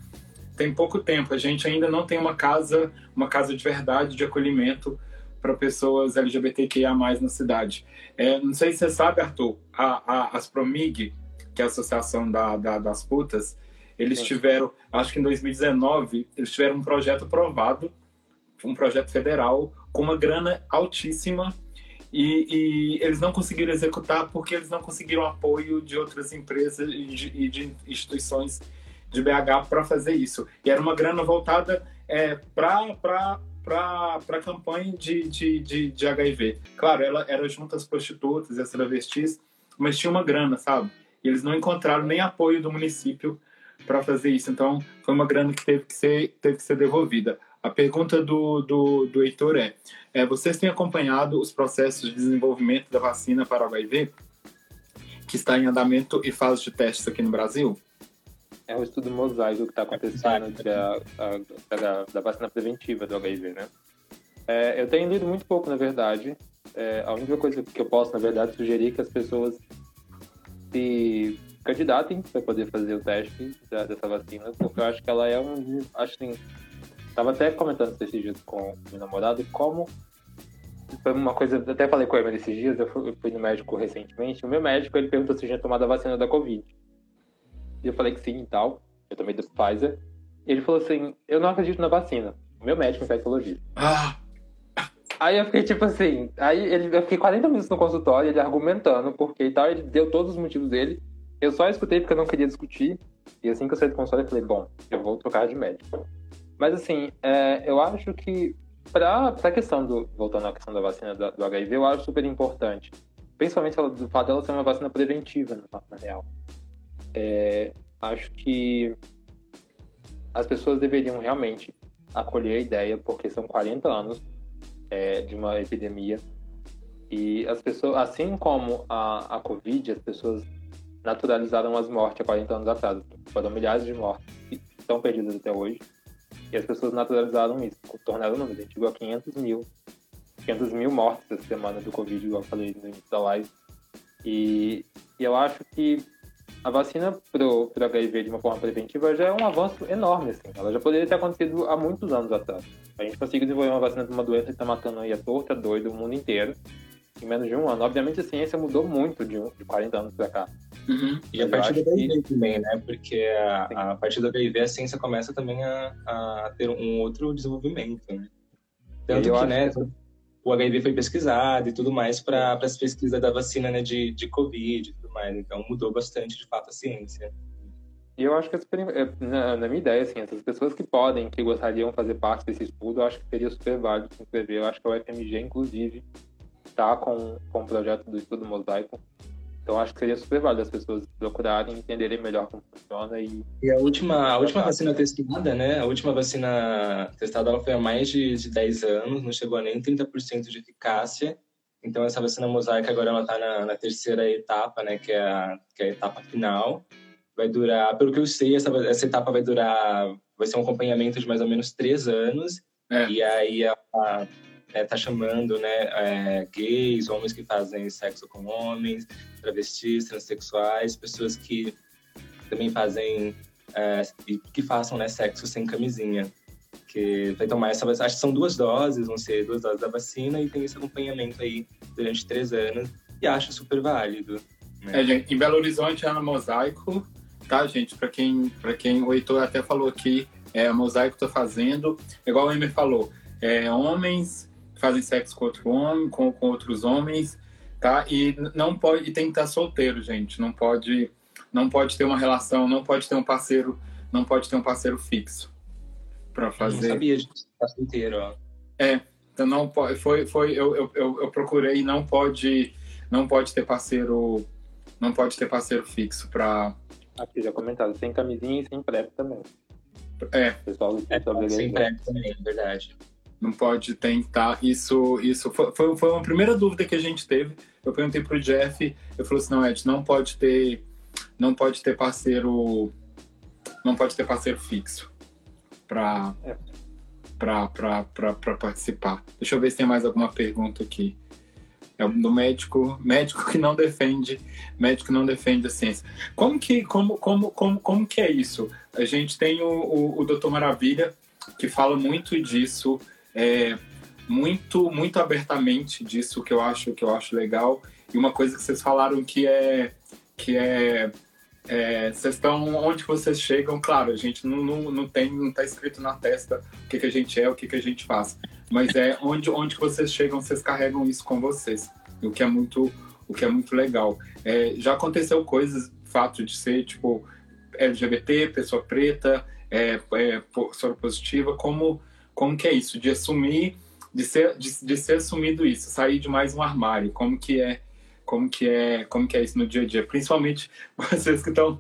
tem pouco tempo. A gente ainda não tem uma casa, uma casa de verdade de acolhimento para pessoas LGBTQIA+ na cidade. É, não sei se você sabe, Arthur, a, a Aspromig, que é a associação da, da, das putas, eles Sim. tiveram, acho que em 2019, eles tiveram um projeto aprovado, um projeto federal com uma grana altíssima e, e, eles não conseguiram executar porque eles não conseguiram apoio de outras empresas e de, e de instituições de BH para fazer isso. E era uma grana voltada é, para a campanha de, de, de, de, HIV. Claro, ela era junto às prostitutas e às travestis, mas tinha uma grana, sabe? E eles não encontraram nem apoio do município para fazer isso. Então, foi uma grana que teve que ser, teve que ser devolvida. A pergunta do, do, do Heitor é, é: vocês têm acompanhado os processos de desenvolvimento da vacina para HIV, que está em andamento e fase de testes aqui no Brasil? É o estudo mosaico que está acontecendo da, da, da, vacina preventiva do HIV, né? É, eu tenho lido muito pouco, na verdade. É, a única coisa que eu posso, na verdade, sugerir é que as pessoas se candidatem para poder fazer o teste da, dessa vacina, porque eu acho que ela é um. Acho assim. Estava até comentando esses dias com meu namorado como foi uma coisa, até falei com ele esses dias, eu fui, eu fui, no médico recentemente, o meu médico, ele perguntou se tinha tomado a vacina da Covid. Eu falei que sim e tal. Eu tomei do Pfizer. Ele falou assim: Eu não acredito na vacina. O meu médico infectologista. Ah. Aí eu fiquei tipo assim. Aí ele, eu fiquei 40 minutos no consultório, ele argumentando porque e tal. Ele deu todos os motivos dele. Eu só escutei porque eu não queria discutir. E assim que eu saí do consultório, eu falei: Bom, eu vou trocar de médico. Mas assim, é, eu acho que para a questão do. Voltando à questão da vacina do, do HIV, eu acho super importante. Principalmente do fato dela ser uma vacina preventiva, na real. É, acho que as pessoas deveriam realmente acolher a ideia, porque são 40 anos é, de uma epidemia e as pessoas, assim como a, a Covid, as pessoas naturalizaram as mortes há 40 anos atrás. Foram milhares de mortes que estão perdidas até hoje. E as pessoas naturalizaram isso, tornaram o número. A gente chegou a 500 mil. 500 mil mortes essa semana do Covid, igual eu falei no início da live. E, e eu acho que a vacina pro, pro HIV de uma forma preventiva já é um avanço enorme, assim. Ela já poderia ter acontecido há muitos anos atrás. A gente conseguiu desenvolver uma vacina de uma doença que está matando aí a torta, doido, o mundo inteiro, em menos de um ano. Obviamente a ciência mudou muito de, um, de 40 anos para cá. Uhum. E a partir do HIV que... também, né? Porque a, a, partir do HIV a ciência começa também a, a ter um outro desenvolvimento, né? Tanto que, né, o HIV foi pesquisado e tudo mais para as pesquisas da vacina né, de, de Covid mais. Então mudou bastante, de fato, a ciência. E eu acho que, é, na, na minha ideia, assim, essas pessoas que podem, que gostariam fazer parte desse estudo, eu acho que seria super válido se inscrever. Eu acho que o FMG, inclusive, está com, com o projeto do estudo mosaico. Então acho que seria super válido as pessoas procurarem entenderem melhor como funciona e. E a última, a última vacina testada, né? A última vacina testada ela foi há mais de, de 10 anos, não chegou a nem 30% de eficácia. Então essa vacina mosaica agora ela está na, na, terceira etapa, né? Que é, a, que é a etapa final. Vai durar, pelo que eu sei, essa, essa etapa vai durar, vai ser um acompanhamento de mais ou menos três anos. É. E aí a, a é, tá chamando né, é, gays, homens que fazem sexo com homens, travestis, transexuais, pessoas que também fazem é, que façam né, sexo sem camisinha. Que vai tomar essa acho que são duas doses, vão ser duas doses da vacina e tem esse acompanhamento aí durante três anos e acho super válido. Né? É, gente, em Belo Horizonte é no Mosaico, tá, gente? Para quem, para quem o Heitor até falou aqui, é, o Mosaico tá fazendo, igual o Emer falou, é, homens fazem sexo com outro homem, com, com outros homens, tá? E não pode, e tem que estar solteiro, gente. Não pode, não pode ter uma relação, não pode ter um parceiro, não pode ter um parceiro fixo para fazer. Eu não sabia disso, solteiro, ó. É, então não pode, foi, foi, eu, eu, eu, eu procurei, não pode, não pode ter parceiro, não pode ter parceiro fixo para. Aqui já comentado, sem camisinha e sem PrEP também. É. Pessoal, é, sem PrEP também, é verdade não pode tentar. Isso, isso foi, foi, foi uma primeira dúvida que a gente teve. Eu perguntei pro Jeff, eu falei assim, não, Ed, não pode ter, não pode ter parceiro, não pode ter parceiro fixo para para participar. Deixa eu ver se tem mais alguma pergunta aqui. É do médico, médico que não defende, médico que não defende a ciência. Como que, como, como, como, como que é isso? A gente tem o, o, o Doutor Maravilha que fala muito disso é, muito muito abertamente disso que eu acho que eu acho legal e uma coisa que vocês falaram que é que é, é vocês estão onde vocês chegam claro a gente não, não, não tem não está escrito na testa o que, que a gente é o que, que a gente faz mas é onde onde vocês chegam vocês carregam isso com vocês o que é muito o que é muito legal é, já aconteceu coisas fato de ser tipo LGBT pessoa preta é, é positiva como como que é isso? De assumir, de ser, de, de ser assumido isso, sair de mais um armário. Como que é? Como que é? Como que é isso no dia a dia? Principalmente vocês que estão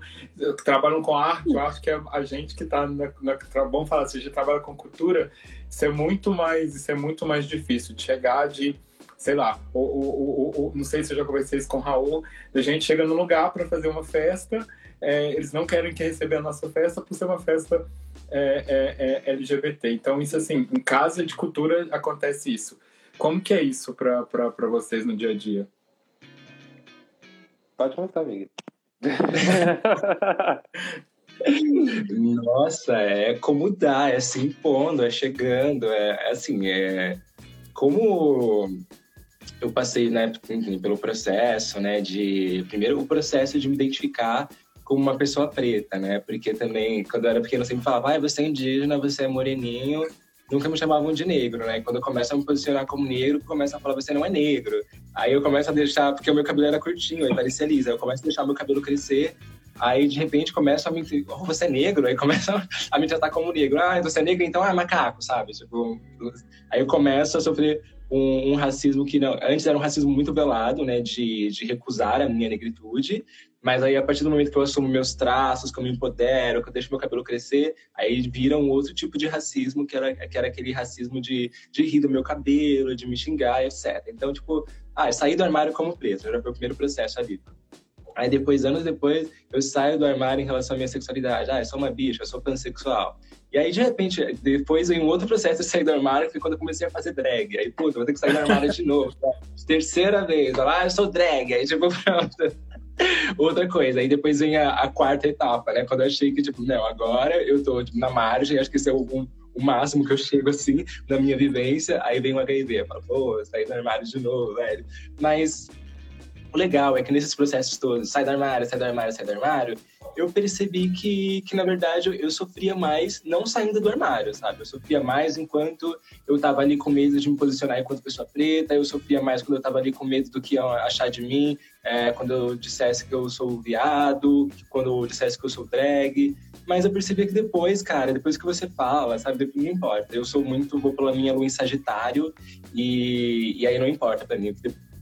trabalham com arte. Eu acho que é a gente que está na, na vamos falar, se a gente trabalha com cultura, isso é muito mais, isso é muito mais difícil de chegar de sei lá, ou, ou, ou, não sei se eu já conversei isso com o Raul, a gente chega no lugar para fazer uma festa, é, eles não querem que receber a nossa festa por ser uma festa é, é, é LGBT. Então, isso assim, em casa de cultura acontece isso. Como que é isso para vocês no dia a dia? Pode começar, amiga. Nossa, é como dá, é se impondo, é chegando, é, é assim, é como eu passei, né, pelo processo, né, de primeiro o processo de me identificar como uma pessoa preta, né? Porque também, quando eu era pequeno, eu sempre falava, ah, você é indígena, você é moreninho. Nunca me chamavam de negro, né? Quando eu começo a me posicionar como negro, começam a falar, você não é negro. Aí eu começo a deixar, porque o meu cabelo era curtinho, aí parecia lisa. Eu começo a deixar meu cabelo crescer. Aí, de repente, começam a me... Oh, você é negro? Aí começam a me tratar como negro. Ah, você é negro, então é macaco, sabe? Tipo... Aí eu começo a sofrer um, um, racismo que não, antes era um racismo muito velado, né, de, de recusar a minha negritude, mas aí a partir do momento que eu assumo meus traços, que eu me empodero, que eu deixo meu cabelo crescer, aí vira um outro tipo de racismo, que era, que era aquele racismo de, de rir do meu cabelo, de me xingar, etc. Então, tipo, ah, eu saí do armário como preto, era o meu primeiro processo ali. Aí depois, anos depois, eu saio do armário em relação à minha sexualidade. Ah, eu sou uma bicha, eu sou pansexual. E aí, de repente, depois em um outro processo de sair do armário, foi quando eu comecei a fazer drag. Aí, puta, vou ter que sair do armário de novo. Tá? Terceira vez, ah, eu sou drag. Aí, tipo, pronto. Outra coisa, aí depois vem a, a, quarta etapa, né? Quando eu achei que, tipo, não, agora eu tô tipo, na margem, acho que esse é o, um, o máximo que eu chego, assim, na minha vivência. Aí vem o HIV, eu falo, pô, saí do armário de novo, velho. Mas o legal é que nesses processos todos, sai do armário, sai do armário, sai do armário, eu percebi que, que na verdade, eu, sofria mais não saindo do armário, sabe? Eu sofria mais enquanto eu tava ali com medo de me posicionar enquanto pessoa preta, eu sofria mais quando eu tava ali com medo do que achar de mim, é, quando eu dissesse que eu sou viado, quando eu dissesse que eu sou drag. Mas eu percebi que depois, cara, depois que você fala, sabe, não importa. Eu sou muito, vou pela minha lua em Sagitário e, e aí não importa pra mim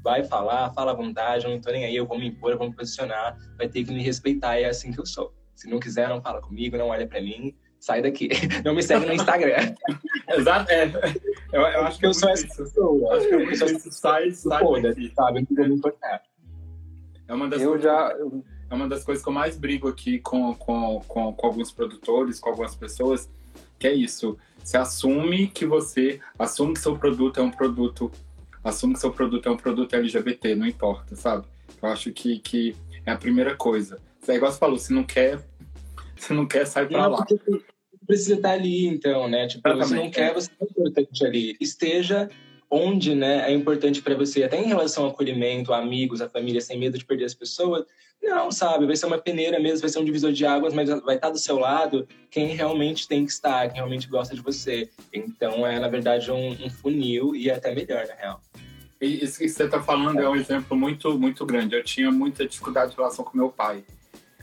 vai falar, fala à vontade, eu não tô nem aí, eu vou me impor, eu vou me posicionar, vai ter que me respeitar, é assim que eu sou. Se não quiser, não fala comigo, não olha para mim, sai daqui. Não me segue no Instagram. Exato, é. Eu, eu acho que eu sou essa pessoa. Acho que eu sou essa sai, sai daqui. Sabe, não vou me importar. É uma das eu coisas, já... É uma das coisas que eu mais brigo aqui com, com, com, com alguns produtores, com algumas pessoas, que é isso. Você assume que você, assume que seu produto é um produto assume que seu produto é um produto LGBT, não importa, sabe? Eu acho que, que é a primeira coisa. É igual você falou, se não quer, se não quer, sai pra não, lá. Precisa estar ali, então, né? Tipo, se não quer, você é importante ali. Esteja onde né, é importante para você, até em relação ao acolhimento, a amigos, a família, sem medo de perder as pessoas. Não, sabe? Vai ser uma peneira mesmo, vai ser um divisor de águas, mas vai estar do seu lado quem realmente tem que estar, quem realmente gosta de você. Então, é, na verdade, um, um funil e é até melhor, na real. Isso que você está falando é um exemplo muito, muito grande. Eu tinha muita dificuldade em relação com meu pai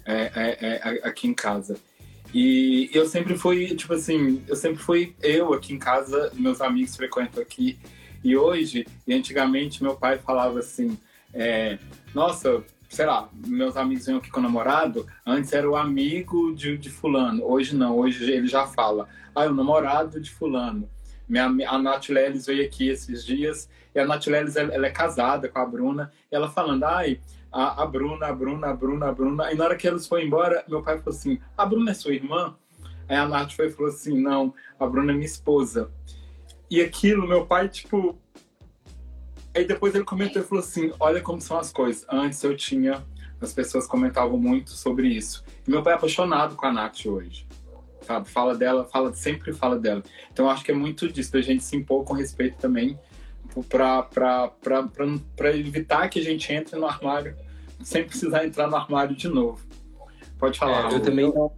é, é, é, aqui em casa. E eu sempre fui, tipo assim, eu sempre fui eu aqui em casa, meus amigos frequentam aqui. E hoje, e antigamente, meu pai falava assim: é, Nossa, sei lá, meus amigos vêm aqui com o namorado, antes era o amigo de, de fulano, hoje não, hoje ele já fala, ah, é o namorado de fulano. Minha, a Nath Lelis veio aqui esses dias e a Nath Lelis, ela, ela, é casada com a Bruna, ela falando, ai, a, a, Bruna, a Bruna, a Bruna, a Bruna. E na hora que eles foram embora, meu pai falou assim, a Bruna é sua irmã? Aí a Nath foi e falou assim, não, a Bruna é minha esposa. E aquilo, meu pai, tipo... Aí depois ele comentou e falou assim, olha como são as coisas. Antes eu tinha... As pessoas comentavam muito sobre isso. E meu pai é apaixonado com a Nath hoje sabe? Fala dela, fala, sempre fala dela. Então acho que é muito disso, da gente se impor com respeito também para evitar que a gente entre no armário sem precisar entrar no armário de novo. Pode falar. É, eu também não.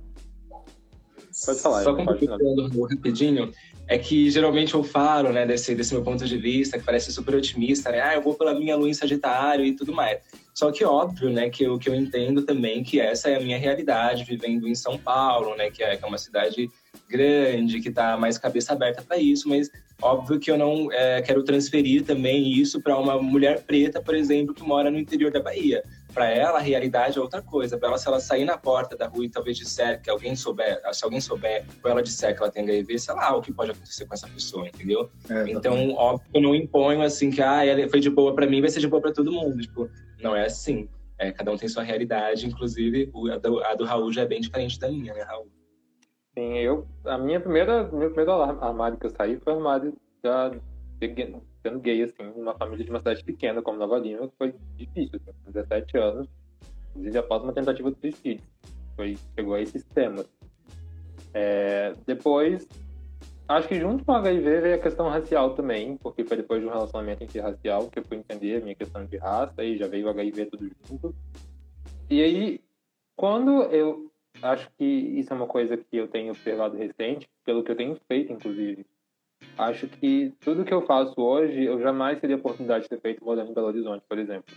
Pode falar. Só complementando rapidinho, é que geralmente eu falo, né, desse, desse meu ponto de vista, que parece super otimista, né? Ah, eu vou pela minha lua em Sagitário e tudo mais. Só que óbvio, né, que eu, que eu entendo também que essa é a minha realidade vivendo em São Paulo, né, que é, que é uma cidade grande, que está mais cabeça aberta para isso, mas óbvio que eu não é, quero transferir também isso para uma mulher preta, por exemplo, que mora no interior da Bahia. Para ela, a realidade é outra coisa. Para ela, se ela sair na porta da rua e talvez disser que alguém souber, se alguém souber, ou ela disser que ela tem HIV, sei lá o que pode acontecer com essa pessoa, entendeu? É, então, óbvio, eu não imponho assim que ah, ela foi de boa para mim, vai ser de boa para todo mundo. Tipo, não é assim. É, cada um tem sua realidade, inclusive a do, a do Raul já é bem diferente da minha, né, Raul? Sim, eu, a minha primeira, meu primeiro armário que eu saí foi armário já sendo gay, assim, numa família de uma cidade pequena, como Nova Lima, foi difícil, assim, 17 anos, inclusive após uma tentativa de suicídio. Foi, chegou a esse extremo. É, depois, acho que junto com o HIV veio a questão racial também, porque foi depois de um relacionamento interracial que eu fui entender a minha questão de raça, e já veio o HIV tudo junto. E aí, quando eu acho que isso é uma coisa que eu tenho observado recente, pelo que eu tenho feito, inclusive. Acho que tudo que eu faço hoje, eu jamais teria a oportunidade de ter feito morando em Belo Horizonte, por exemplo.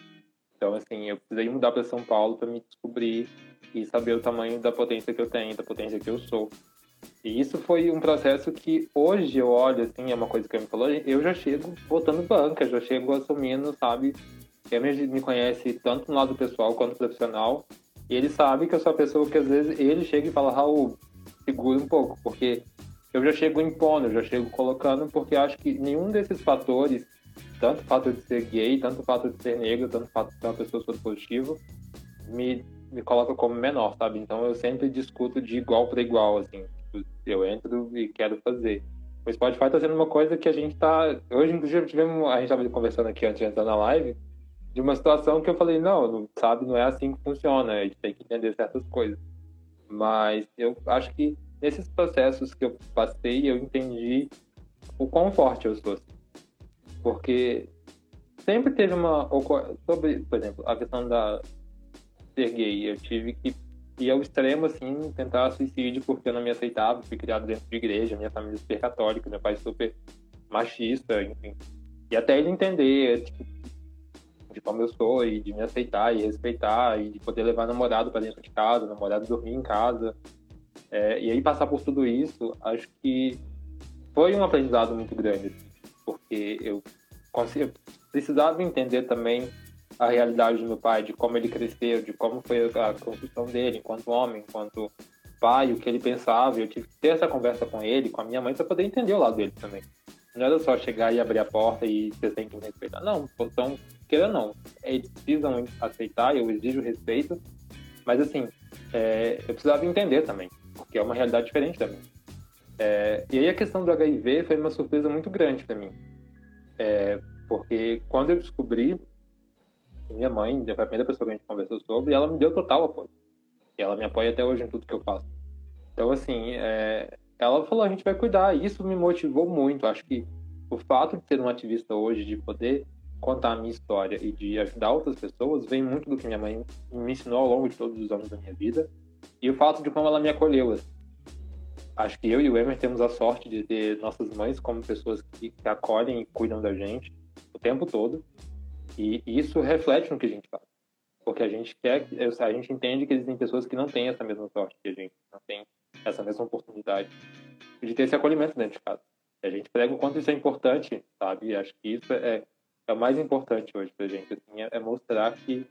Então, assim, eu precisei mudar para São Paulo para me descobrir e saber o tamanho da potência que eu tenho, da potência que eu sou. E isso foi um processo que hoje eu olho, assim, é uma coisa que eu me falou, eu já chego botando banca, já chego assumindo, sabe? Quem me conhece tanto no lado pessoal quanto profissional, e ele sabe que eu sou a pessoa que às vezes ele chega e fala, Raul, segura um pouco, porque eu já chego impondo, eu já chego colocando, porque acho que nenhum desses fatores, tanto o fato de ser gay, tanto o fato de ser negro, tanto o fato de ser uma pessoa positivo, me, me coloca como menor, sabe? Então eu sempre discuto de igual para igual, assim. Eu entro e quero fazer. O Spotify tá sendo uma coisa que a gente tá. Hoje, inclusive, tivemos. A gente tava conversando aqui antes de entrar na live de uma situação que eu falei, não, sabe, não é assim que funciona, a gente tem que entender certas coisas. Mas eu acho que nesses processos que eu passei, eu entendi o quão forte eu sou. Porque sempre teve uma. Sobre, por exemplo, a questão da ser gay. Eu tive que ir ao extremo, assim, tentar suicídio porque eu não me aceitava. Fui criado dentro de igreja, minha família é super católica, meu pai é super machista, enfim. E até ele entender, tipo, de como eu sou e de me aceitar e respeitar e de poder levar namorado para dentro de casa, namorado dormir em casa. É, e aí passar por tudo isso, acho que foi um aprendizado muito grande, porque eu, eu precisava entender também a realidade do meu pai, de como ele cresceu, de como foi a construção dele enquanto homem, enquanto pai, o que ele pensava. Eu tive que ter essa conversa com ele, com a minha mãe, para poder entender o lado dele também. Não era só chegar e abrir a porta e vocês têm que me respeitar. Não, então, queira não. Eles precisam aceitar, eu exijo respeito, mas assim, é, eu precisava entender também, porque é uma realidade diferente também. É, e aí a questão do HIV foi uma surpresa muito grande para mim. É, porque quando eu descobri, minha mãe, foi a primeira pessoa que a gente conversou sobre, ela me deu total apoio. E ela me apoia até hoje em tudo que eu faço. Então, assim, é, ela falou, a gente vai cuidar. E isso me motivou muito. Acho que o fato de ser um ativista hoje, de poder contar a minha história e de ajudar outras pessoas, vem muito do que minha mãe me ensinou ao longo de todos os anos da minha vida. E o fato de como ela me acolheu. Assim. Acho que eu e o Emer temos a sorte de ter nossas mães como pessoas que, que acolhem e cuidam da gente o tempo todo. E isso reflete no que a gente faz. Porque a gente quer, a gente entende que existem pessoas que não têm essa mesma sorte que a gente, não tem essa mesma oportunidade de ter esse acolhimento dentro de casa. A gente prega o quanto isso é importante, sabe? Acho que isso é, é o mais importante hoje pra gente, assim, é, é mostrar que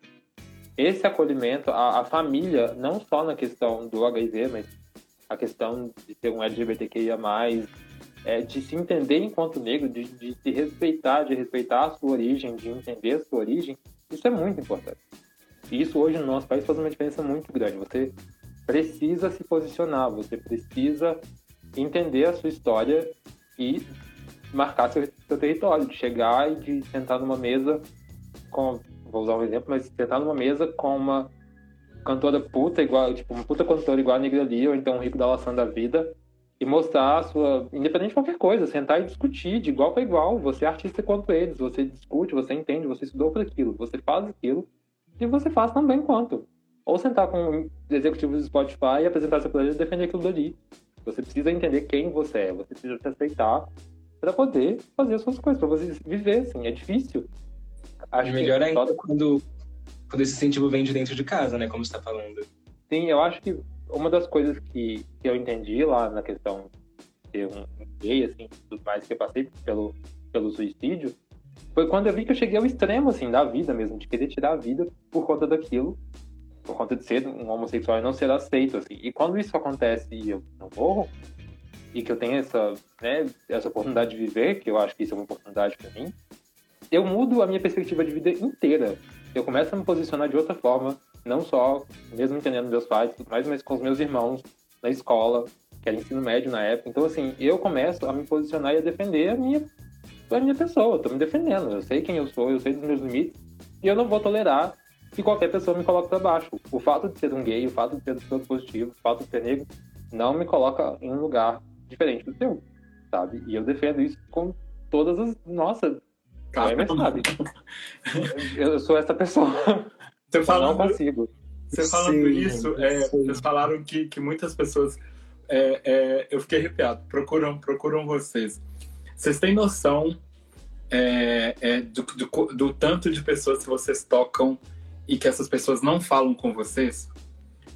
esse acolhimento, a, a, família, não só na questão do HIV, mas a questão de ser um LGBTQIA+, é, de se entender enquanto negro, de, de se respeitar, de respeitar a sua origem, de entender a sua origem, isso é muito importante. E isso hoje no nosso país faz uma diferença muito grande. Você precisa se posicionar, você precisa entender a sua história e marcar seu, seu território, de chegar e de sentar numa mesa com, vou usar um exemplo, mas sentar numa mesa com uma cantora puta igual, tipo, uma puta cantora igual a Negra Lee, ou então um rico da lação da vida, e mostrar a sua, independente de qualquer coisa, sentar e discutir de igual para igual. Você é artista quanto eles, você discute, você entende, você estudou por aquilo, você faz aquilo e você faz também quanto. Ou sentar com executivos do Spotify e apresentar seu projeto e defender aquilo dali. Você precisa entender quem você é, você precisa se aceitar para poder fazer as suas coisas, para você viver, assim, é difícil. Acho e melhor ainda toda... quando, quando esse incentivo vem de dentro de casa, né, como você está falando. Sim, eu acho que uma das coisas que, que eu entendi lá na questão de ser um gay, assim, tudo mais que eu passei pelo, pelo suicídio, foi quando eu vi que eu cheguei ao extremo, assim, da vida mesmo, de querer tirar a vida por conta daquilo, por conta de ser um homossexual e não ser aceito, assim. E quando isso acontece e eu não morro, e que eu tenho essa, né, essa oportunidade de viver, que eu acho que isso é uma oportunidade para mim, eu mudo a minha perspectiva de vida inteira. Eu começo a me posicionar de outra forma, não só, mesmo entendendo meus pais, mais, mas com os meus irmãos na escola, que era ensino médio na época. Então, assim, eu começo a me posicionar e a defender a minha, a minha pessoa. Eu tô me defendendo. Eu sei quem eu sou, eu sei dos meus limites. E eu não vou tolerar que qualquer pessoa me coloque para baixo. O fato de ser um gay, o fato de ser do positivo, o fato de ser negro, não me coloca em um lugar diferente do seu, sabe? E eu defendo isso com todas as. Nossa, Caramba. sabe. Eu, eu sou essa pessoa. Você falando, não consigo. Você falando sim, isso, é, vocês falaram que, que muitas pessoas. É, é, eu fiquei arrepiado. Procuram, procuram vocês. Vocês têm noção é, é, do, do, do, tanto de pessoas que vocês tocam e que essas pessoas não falam com vocês?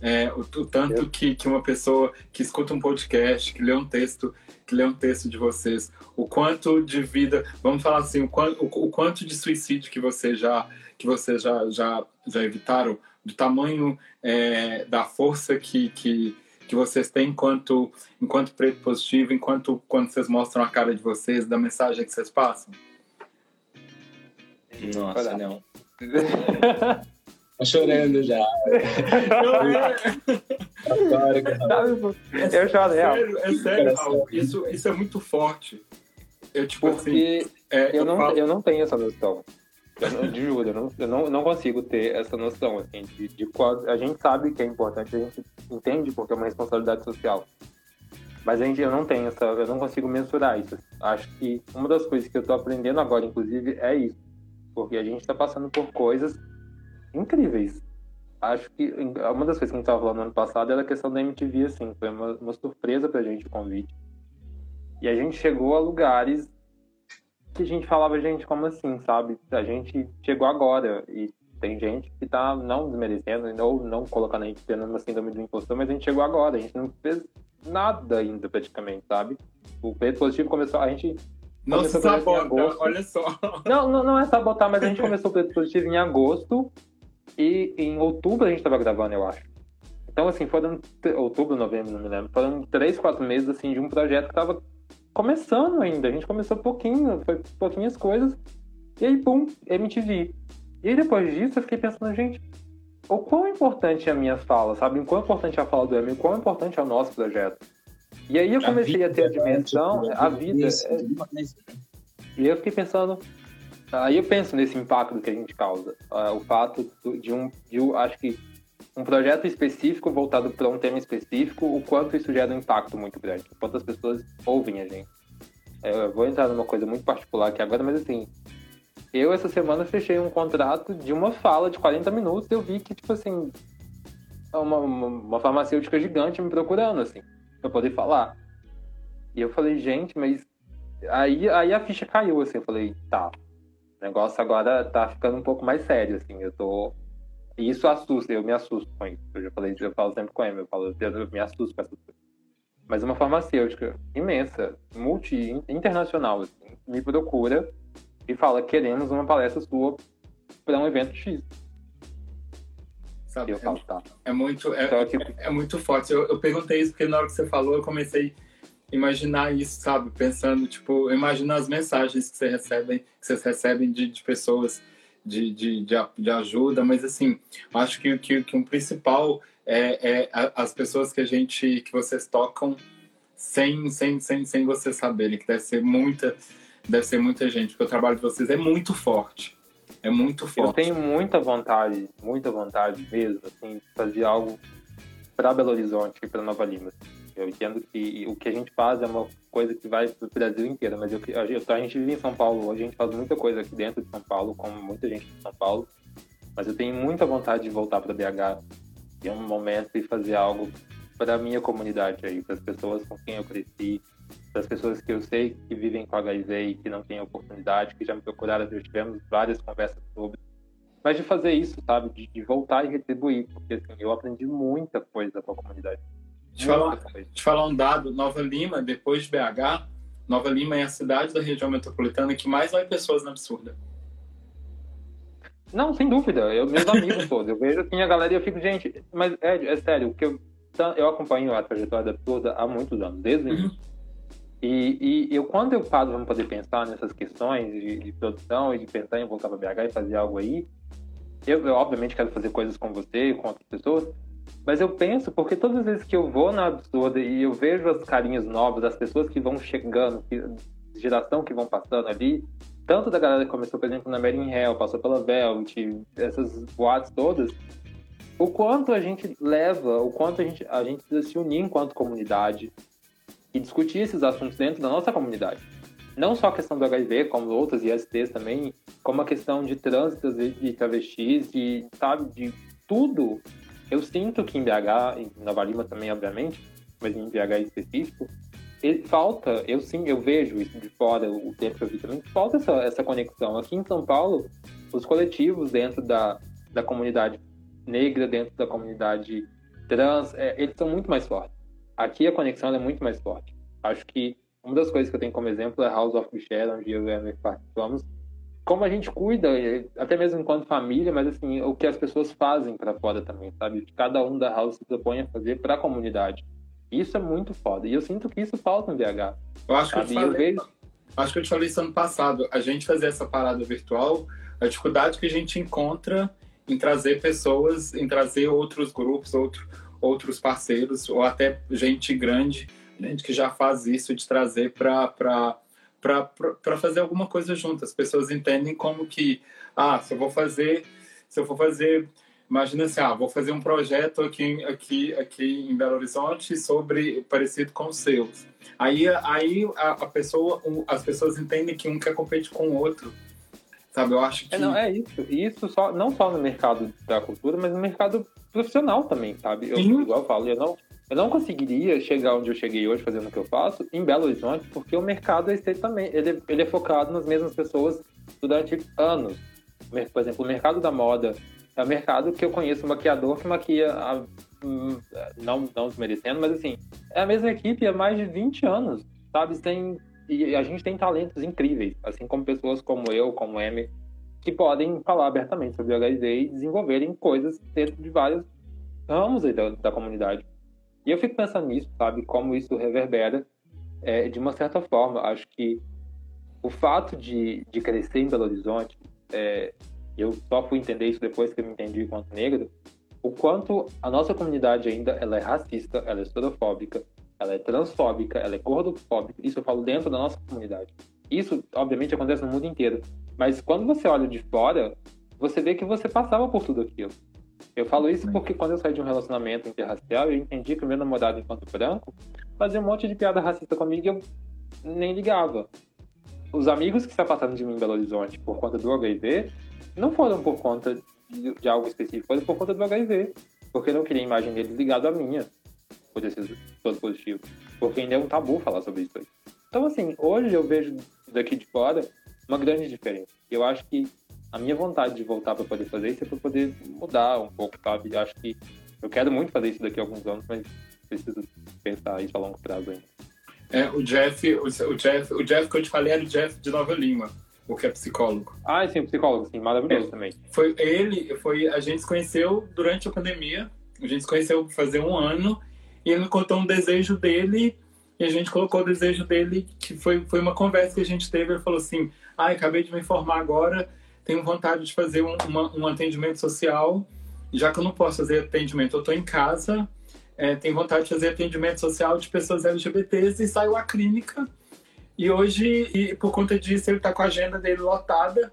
É, o, o, tanto que, que uma pessoa que escuta um podcast, que lê um texto, que lê um texto de vocês, o quanto de vida, vamos falar assim, o quanto, o, o quanto de suicídio que você já que vocês já, já, já evitaram, do tamanho é, da força que, que, que vocês têm enquanto, enquanto preto positivo, enquanto quando vocês mostram a cara de vocês, da mensagem que vocês passam? Nossa, não. Tô chorando já. eu choro, real. Sério, é sério, isso, isso é muito forte. Eu, tipo, Porque assim, é, eu, eu, não, falo... eu não tenho essa noção. Eu não, de juro, eu, não, eu não, não consigo ter essa noção, assim, de, de qual, a gente sabe que é importante, a gente entende porque é uma responsabilidade social. Mas a gente, eu não tenho essa, eu não consigo mensurar isso. Acho que uma das coisas que eu estou aprendendo agora, inclusive, é isso. porque a gente está passando por coisas incríveis. Acho que uma das coisas que a gente estava falando no ano passado era a questão da MTV, assim, foi uma, uma surpresa pra gente o convite. E a gente chegou a lugares que a gente falava, gente, como assim, sabe? A gente chegou agora e tem gente que tá não desmerecendo ou não colocando a gente tendo uma síndrome do impostor, mas a gente chegou agora, a gente não fez nada ainda praticamente, sabe? O peso positivo começou, a gente não se sabota, olha só. Não, não, não é sabotar, mas a gente começou o peso positivo em agosto e em outubro a gente tava gravando, eu acho. Então, assim, foram outubro, novembro, não me lembro. Foram três, quatro meses, assim, de um projeto que tava começando ainda. A gente começou pouquinho, foi pouquinhas coisas. E aí, pum, MTV. E aí, depois disso, eu fiquei pensando, gente, o quão importante é a minha fala, sabe? O quão importante é a fala do Emil, o quão importante é o nosso projeto. E aí eu comecei a, a ter a dimensão, tipo, a vida. É... E eu fiquei pensando. Aí eu penso nesse impacto que a gente causa. Uh, o fato de um, de, acho que um projeto específico voltado para um tema específico, o quanto isso gera um impacto muito grande. Quantas pessoas ouvem a gente. Eu vou entrar numa coisa muito particular aqui agora, mas assim, eu essa semana fechei um contrato de uma fala de 40 minutos eu vi que, tipo assim, uma, uma, uma farmacêutica gigante me procurando, assim, pra poder falar. E eu falei, gente, mas. Aí, aí a ficha caiu, assim, eu falei, tá. O negócio agora tá ficando um pouco mais sério, assim, eu tô. E isso assusta, eu me assusto com isso. Eu já falei isso, eu falo sempre com ele, eu falo, eu me assusto com essas coisas. Mas uma farmacêutica imensa, multi, internacional, assim, me procura e fala: queremos uma palestra sua para um evento X. Sabe, eu falo, tá. É muito, é, que... é, muito forte. Eu, eu perguntei isso porque na hora que você falou, eu comecei imaginar isso, sabe? Pensando, tipo, imagina as mensagens que você recebe, que vocês recebem de, de pessoas de, de, de, de, ajuda, mas assim, acho que, que, que um principal é, é as pessoas que a gente, que vocês tocam sem, sem, sem, sem vocês saberem, que deve ser muita deve ser muita gente, porque o trabalho de vocês é muito forte. É muito forte. Eu tenho muita vontade, muita vontade mesmo, assim, de fazer algo para Belo Horizonte e para Nova Lima. Eu entendo que o que a gente faz é uma coisa que vai para o Brasil inteiro, mas eu, a gente vive em São Paulo a gente faz muita coisa aqui dentro de São Paulo, como muita gente de São Paulo, mas eu tenho muita vontade de voltar para BH em um momento e fazer algo para a minha comunidade aí, para as pessoas com quem eu cresci, das pessoas que eu sei que vivem com HIV e que não têm oportunidade, que já me procuraram, já tivemos várias conversas sobre. Mas de fazer isso, sabe? De, de voltar e retribuir, porque assim, eu aprendi muita coisa com a comunidade. Te falar, te falar um dado: Nova Lima, depois de BH, Nova Lima é a cidade da região metropolitana que mais vai pessoas na absurda. Não, sem dúvida. Eu, meus amigos todos. Eu vejo assim a galera e eu fico, gente, mas é, é sério, que eu, eu acompanho a trajetória da absurda há muitos anos, desde. Uhum. E, e eu, quando eu paro para poder pensar nessas questões de, de, produção e de pensar em voltar para BH e fazer algo aí, eu, eu, obviamente quero fazer coisas com você, com outras pessoas, mas eu penso porque todas as vezes que eu vou na absurda e eu vejo as carinhas novas, as pessoas que vão chegando, que, geração que vão passando ali, tanto da galera que começou, por exemplo, na Mary in Hell, passou pela Velt, essas boates todas, o quanto a gente leva, o quanto a gente, a gente precisa se unir enquanto comunidade, e discutir esses assuntos dentro da nossa comunidade. Não só a questão do HIV, como outras ISTs também, como a questão de trânsitos e travestis, e sabe, de tudo. Eu sinto que em BH, em Nova Lima também, obviamente, mas em BH específico, falta, eu sim, eu vejo isso de fora, o tempo que eu vi também, falta essa, essa conexão. Aqui em São Paulo, os coletivos dentro da, da comunidade negra, dentro da comunidade trans, é, eles são muito mais fortes aqui a conexão é muito mais forte. Acho que uma das coisas que eu tenho como exemplo é House of Michelle, onde eu e a participamos. Como a gente cuida, até mesmo enquanto família, mas assim, o que as pessoas fazem para fora também, sabe? cada um da House se propõe a fazer para a comunidade. Isso é muito foda. E eu sinto que isso falta no BH. Eu acho que eu, falei, eu vejo... acho que eu te falei isso ano passado. A gente fazer essa parada virtual, a dificuldade que a gente encontra em trazer pessoas, em trazer outros grupos, outro, outros parceiros ou até gente grande, gente que já faz isso de trazer para para fazer alguma coisa junto. As pessoas entendem como que, ah, se eu vou fazer, se eu for fazer, imagina assim, ah, vou fazer um projeto aqui, aqui, aqui em Belo Horizonte sobre parecido com os seus. Aí, aí a, a pessoa, as pessoas entendem que um quer competir com o outro Sabe, eu acho que. É, não, é isso. E isso só, não só no mercado da cultura, mas no mercado profissional também, sabe? Eu, Sim. igual eu falo, eu não, eu não conseguiria chegar onde eu cheguei hoje fazendo o que eu faço em Belo Horizonte, porque o mercado é também ele, ele é focado nas mesmas pessoas durante anos. Por exemplo, o mercado da moda é o mercado que eu conheço um maquiador que maquia, há, hum, não, não desmerecendo, mas assim, é a mesma equipe há mais de 20 anos, sabe? Tem, e a gente tem talentos incríveis, assim como pessoas como eu, como Amy, que podem falar abertamente sobre o HIV e desenvolverem coisas dentro de vários ramos da, da comunidade. E eu fico pensando nisso, sabe? Como isso reverbera é, de uma certa forma. Acho que o fato de, de crescer em Belo Horizonte, é, eu só fui entender isso depois que eu me entendi enquanto negro, o quanto a nossa comunidade ainda ela é racista, ela é sorofóbica, ela é transfóbica, ela é gordofóbica. Isso eu falo dentro da nossa comunidade. Isso, obviamente, acontece no mundo inteiro. Mas quando você olha de fora, você vê que você passava por tudo aquilo. Eu falo isso porque quando eu saí de um relacionamento interracial, eu entendi que o meu namorado, enquanto branco, fazia um monte de piada racista comigo e eu nem ligava. Os amigos que se afastaram de mim em Belo Horizonte por conta do HIV não foram por conta de, de algo específico, foram por conta do HIV. Porque eu não queria a imagem deles ligado à minha, por sido todo positivo. Porque ainda é um tabu falar sobre isso aí. Então, assim, hoje eu vejo daqui de fora uma grande diferença. Eu acho que a minha vontade de voltar para poder fazer isso é para poder mudar um pouco, sabe? Eu acho que eu quero muito fazer isso daqui a alguns anos, mas preciso pensar isso a longo prazo ainda. É, o Jeff, o, o Jeff, o Jeff que eu te falei era o Jeff de Nova Lima, o que é psicólogo. Ah, sim, psicólogo, sim, maravilhoso É. também. Foi ele, foi a gente se conheceu durante a pandemia. A gente se conheceu fazer um ano e ele me contou um desejo dele e a gente colocou o desejo dele que foi foi uma conversa que a gente teve. Ele falou assim: "Ah, acabei de me formar agora, tenho vontade de fazer um, uma- um atendimento social. Já que eu não posso fazer atendimento, eu estou em casa. É, tenho vontade de fazer atendimento social de pessoas LGBTs e saiu a clínica. E hoje, e por conta disso, ele está com a agenda dele lotada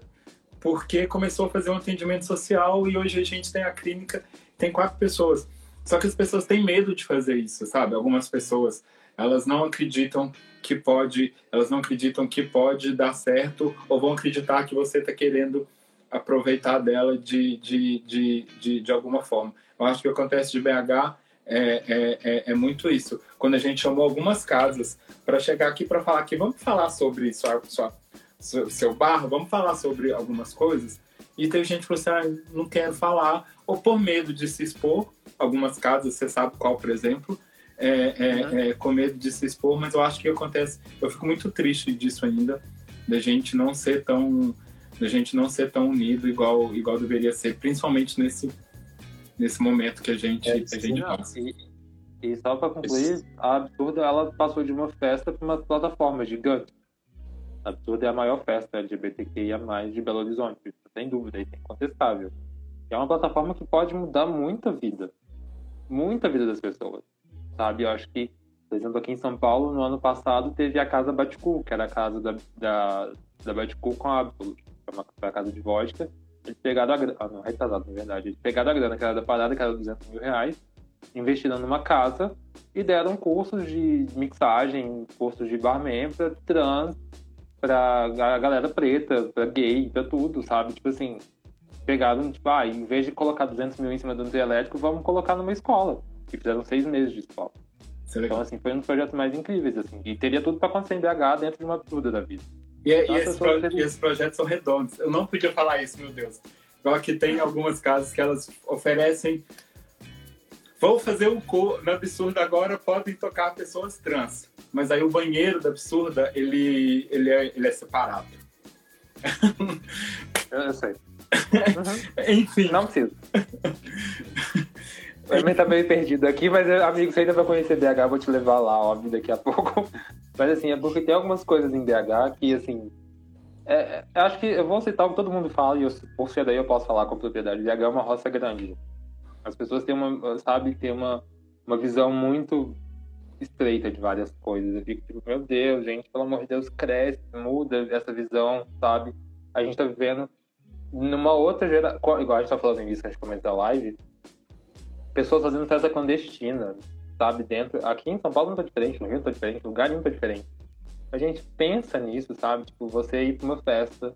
porque começou a fazer um atendimento social e hoje a gente tem a clínica, tem quatro pessoas. Só que as pessoas têm medo de fazer isso, sabe? Algumas pessoas, elas não acreditam que pode, elas não acreditam que pode dar certo ou vão acreditar que você está querendo aproveitar dela de, de, de, de, de alguma forma. Eu acho que acontece de BH é, é, é, é muito isso. Quando a gente chamou algumas casas para chegar aqui para falar que vamos falar sobre sua, sua, seu, seu bar, vamos falar sobre algumas coisas. E teve gente que falou assim, ah, não quero falar, ou por medo de se expor. Algumas casas, você sabe qual, por exemplo, é, é, é, com medo de se expor, mas eu acho que acontece. Eu fico muito triste disso ainda, da gente não ser tão, da gente não ser tão unido igual, igual deveria ser, principalmente nesse, nesse momento que a gente, É, que a gente passa. e, e só para concluir, a Absurda ela passou de uma festa para uma plataforma gigante. A Absurda é a maior festa LGBTQIA+, de Belo Horizonte, isso sem dúvida, isso é incontestável. É uma plataforma que pode mudar muita vida. Muita vida das pessoas, sabe? Eu acho que, por exemplo, aqui em São Paulo, no ano passado, teve a Casa Baticu, que era a casa da, da, da Baticu com a Absolute, que é uma, foi a casa de vodka. Eles pegaram a grana, ah, não, retrasado, na verdade. Eles pegaram a grana que era da parada, que era 200 mil reais, investiram numa casa e deram cursos de mixagem, cursos de barman pra trans, pra ga- galera preta, pra gay, pra tudo, sabe? Tipo assim, pegaram, tipo, ah, em vez de colocar 200 mil em cima do trio elétrico, vamos colocar numa escola. E fizeram seis meses de escola. Isso é Então, assim, foi um dos projetos mais incríveis, assim. E teria tudo pra acontecer em BH dentro de uma absurda da vida. E, é- e Nossa, esses, pro- feliz. e esses projetos são redondos. Eu não podia falar isso, meu Deus. Igual que tem algumas casas que elas oferecem. Vou fazer um cor na absurda agora, podem tocar pessoas trans. Mas aí o banheiro da absurda, ele, ele, é, ele é separado. Eu, eu sei. Uhum. Enfim, Não precisa. Eu também tá meio perdido aqui, mas amigo, você ainda vai conhecer BH, vou te levar lá, óbvio, daqui a pouco. Mas assim, é porque tem algumas coisas em BH que, assim. É, é, acho que eu vou citar o que todo mundo fala, e eu, por ser daí eu posso falar com propriedade. BH é uma roça grande. As pessoas têm uma, sabe, têm uma, uma visão muito estreita de várias coisas. Eu fico tipo, meu Deus, gente, pelo amor de Deus, cresce, muda essa visão, sabe? A gente tá vivendo numa outra geração, igual a gente tá falando nisso que a gente comentou na live, pessoas fazendo festa clandestina, sabe? Dentro. Aqui em São Paulo não tá diferente, no Rio não tá diferente, lugar nenhum tá diferente. A gente pensa nisso, sabe? Tipo, você ir pra uma festa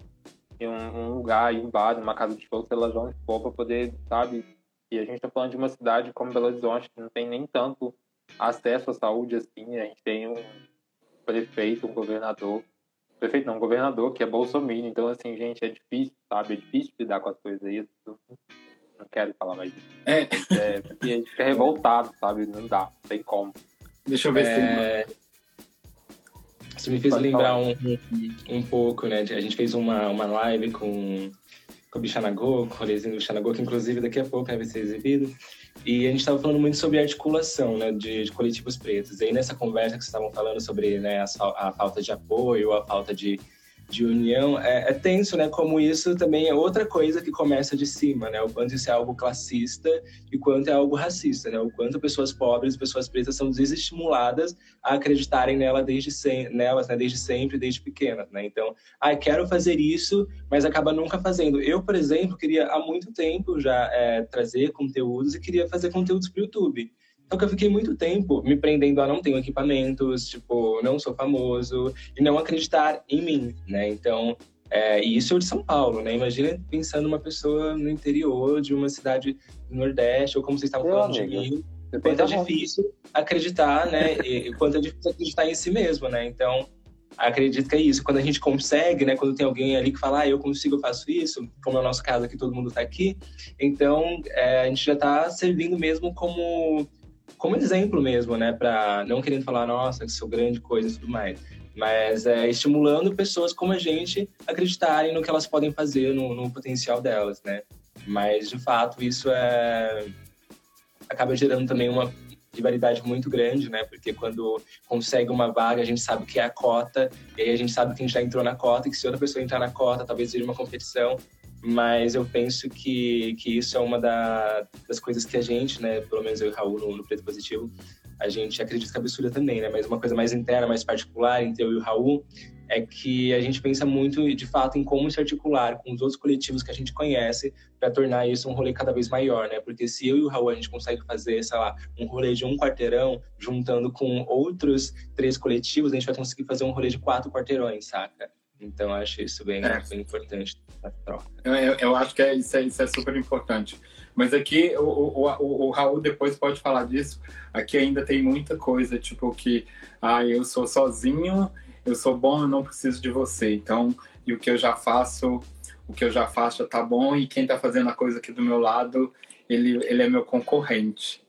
em um, um lugar, em um bar, numa casa de show, se elas vão expor para poder, sabe? E a gente está falando de uma cidade como Belo Horizonte, que não tem nem tanto acesso à saúde assim. A gente tem um prefeito, um governador. Prefeito não, um governador que é Bolsonaro. Então, assim, gente, é difícil, sabe? É difícil lidar com as coisas aí. Não quero falar mais disso. É. é porque a gente fica revoltado, sabe? Não dá, não tem como. Deixa eu ver É, se. Isso me fez Pode lembrar um, um, pouco, né? A gente fez uma, uma live com, com o Bichanagô, com o rolezinho do Bichanagô, que inclusive daqui a pouco né, vai ser exibido. E a gente estava falando muito sobre articulação né, de, de coletivos pretos. E aí nessa conversa que vocês estavam falando sobre né, a, a falta de apoio, a falta de, de união, é, é tenso, né? Como isso também é outra coisa que começa de cima, né? O quanto isso é algo classista e quanto é algo racista, né? O quanto pessoas pobres, pessoas pretas são desestimuladas a acreditarem nela desde sem, nelas, né? Desde sempre, desde pequenas, né? Então, ah, quero fazer isso, mas acaba nunca fazendo. Eu, por exemplo, queria há muito tempo já é, trazer conteúdos e queria fazer conteúdos para o YouTube. Só que eu fiquei muito tempo me prendendo a não tenho equipamentos, tipo, não sou famoso e não acreditar em mim, né? Então, é, e isso eu de São Paulo, né? Imagina pensando uma pessoa no interior de uma cidade do Nordeste, ou como vocês estavam Meu falando amigo, de mim, Depois quanto é difícil acreditar, né? E quanto é difícil acreditar em si mesmo, né? Então, acredito que é isso. Quando a gente consegue, né? Quando tem alguém ali que fala, ah, eu consigo, eu faço isso, como é o nosso caso aqui, todo mundo tá aqui. Então, é, a gente já tá servindo mesmo como, como exemplo mesmo, né? Pra, não querendo falar, nossa, que sou grande coisa e tudo mais. Mas é, estimulando pessoas como a gente acreditarem no que elas podem fazer, no, no potencial delas, né? Mas, de fato, isso é acaba gerando também uma rivalidade muito grande, né? Porque quando consegue uma vaga, a gente sabe que é a cota, e aí a gente sabe que a gente já entrou na cota, e que se outra pessoa entrar na cota, talvez seja uma competição. Mas eu penso que, que isso é uma da, das coisas que a gente, né? Pelo menos eu e o Raul no, no Preto Positivo, a gente acredita que é absurda também, né? Mas uma coisa mais interna, mais particular entre eu e o Raul, é que a gente pensa muito, de fato, em como se articular com os outros coletivos que a gente conhece para tornar isso um rolê cada vez maior, né? Porque se eu e o Raul a gente consegue fazer, sei lá, um rolê de um quarteirão, juntando com outros três coletivos, a gente vai conseguir fazer um rolê de quatro quarteirões, saca? Então, eu acho isso bem, É. bem importante. Eu, eu- eu acho que é, isso, é, isso é super importante. Mas aqui, o, o, o, o Raul depois pode falar disso. Aqui ainda tem muita coisa, tipo que, ah, eu sou sozinho, eu sou bom, eu não preciso de você. Então, e o que eu já faço, o que eu já faço já tá bom, e quem tá fazendo a coisa aqui do meu lado, ele, ele é meu concorrente.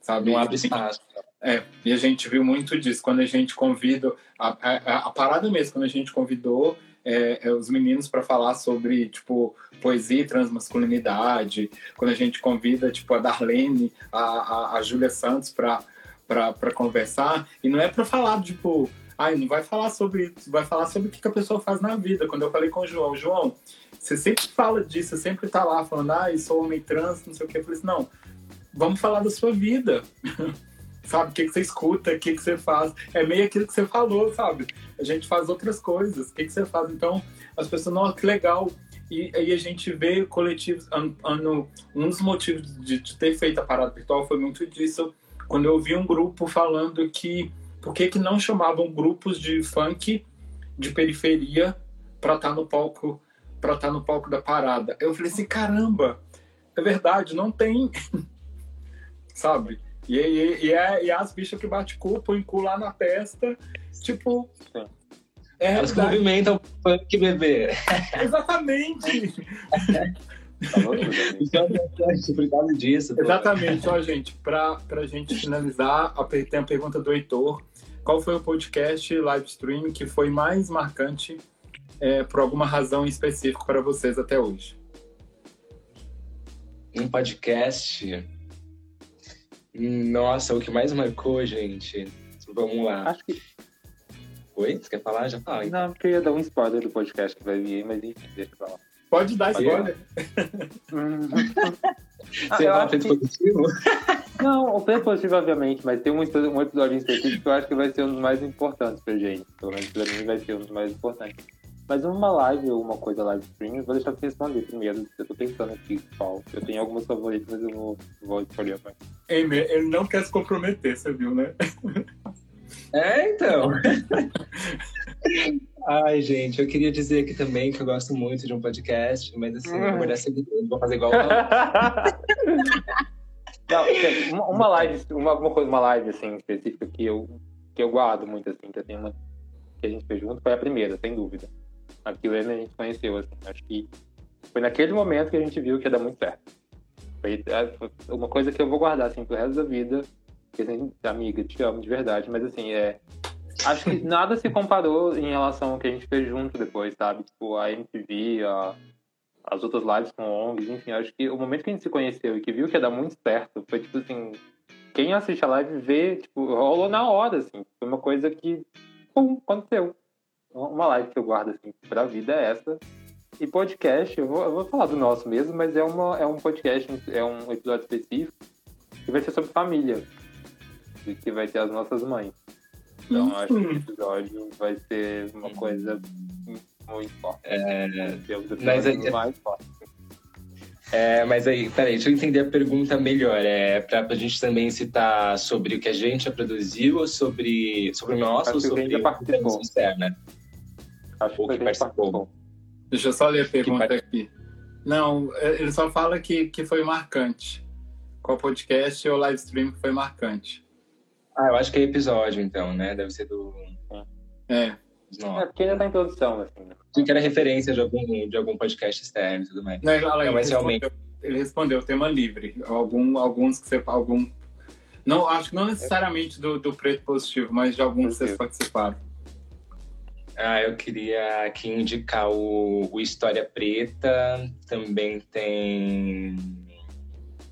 Sabe? Não abre espaço. É, e a gente viu muito disso. Quando a gente convida a, a, a parada mesmo quando a gente convidou é, é, os meninos para falar sobre tipo poesia e transmasculinidade. Quando a gente convida tipo a Darlene a, a, a Júlia Santos para para conversar. E não é para falar tipo ai não vai falar sobre vai falar sobre o que, que a pessoa faz na vida. Quando eu falei com o João João você sempre fala disso você sempre tá lá falando ah eu sou homem trans não sei o que eu falei assim, não vamos falar da sua vida sabe? O que, que você escuta, o que, que você faz. É meio aquilo que você falou, sabe? A gente faz outras coisas, o que, que você faz. Então, as pessoas, nossa, que legal. E aí a gente vê coletivos. Ano- um dos motivos de, de ter feito a parada virtual foi muito disso. Quando eu ouvi um grupo falando que por que, que não chamavam grupos de funk de periferia para estar no palco para estar no palco da parada. Eu falei assim, caramba, é verdade, não tem, sabe? E, e, e, é, e é as bichas que bate cu, põe cu lá na testa, tipo. Sim. É Elas que movimentam o funk bebê. Exatamente. Então, é causa disso. pô. Exatamente, ó, gente, para a gente finalizar, tem a pergunta do Heitor. Qual foi o podcast live stream que foi mais marcante é, por alguma razão em específico para vocês até hoje? Um podcast. Nossa, o que mais marcou, gente. Vamos lá. Acho que. Oi? Você quer falar? Já fala. hein? Não, porque eu ia dar um spoiler do podcast que vai vir aí, mas enfim, deixa pra lá. Pode dar spoiler. Ah, Você eu acho feito que- positivo? Não, o preço positivo, obviamente, mas tem um, episódio- um episódio em específico que eu acho que vai ser um dos mais importantes pra gente. Pelo menos pra mim vai ser um dos mais importantes. Mas uma live ou uma coisa live stream, eu vou deixar você responder primeiro. Eu tô pensando aqui qual. Eu tenho algumas favoritas, mas eu vou, vou escolher mais. Amy, ele não quer se comprometer, você viu, né? É, então. Ai, gente, eu queria dizer aqui também que eu gosto muito de um podcast, mas assim, eu vou guardar segredo, vou fazer igual Não, uma live, uma, uma coisa, uma live assim específica que eu que eu guardo muito assim, que eu tenho uma que a gente fez junto foi a primeira, sem dúvida. Aqui o Emer a gente conheceu assim, acho que foi naquele momento que a gente viu que ia dar muito certo. Foi é, uma coisa que eu vou guardar assim pro resto da vida. Porque, assim, amiga, te amo de verdade, mas assim, é acho que nada se comparou em relação ao que a gente fez junto depois, sabe? Tipo, a MTV, a, as outras lives com ONGs, enfim, acho que o momento que a gente se conheceu e que viu que ia dar muito certo, foi tipo assim, quem assiste a live vê, tipo, rolou na hora, assim, foi uma coisa que, pum, aconteceu. Uma live que eu guardo, assim, pra vida é essa. E podcast, eu vou, eu vou falar do nosso mesmo, mas é, uma, é um podcast, é um episódio específico, que vai ser sobre família, e que vai ter as nossas mães. Então, acho que o episódio vai ser uma coisa muito forte. É, mas aí, mais forte. É, mas aí, peraí, deixa eu entender a pergunta melhor. É pra, pra gente também citar sobre o que a gente já produziu ou sobre, sobre o nosso ou sobre a participou. externa? Acho que, que participou. Deixa eu só ler a pergunta aqui. Não, é, ele só fala que, que foi marcante. Qual podcast ou live stream que foi marcante? Ah, eu acho que é episódio, então, né? Deve ser do. É. Não. É porque ainda tá em produção, assim. Né? que era referência de algum, de algum podcast externo e tudo mais. Não, ele, ele, mas respondeu, realmente... ele respondeu tema livre. Algum, alguns que você. Algum, não, acho que não necessariamente do, do preto positivo, mas de alguns que vocês participaram. Ah, eu queria aqui indicar o, o História Preta. Também tem.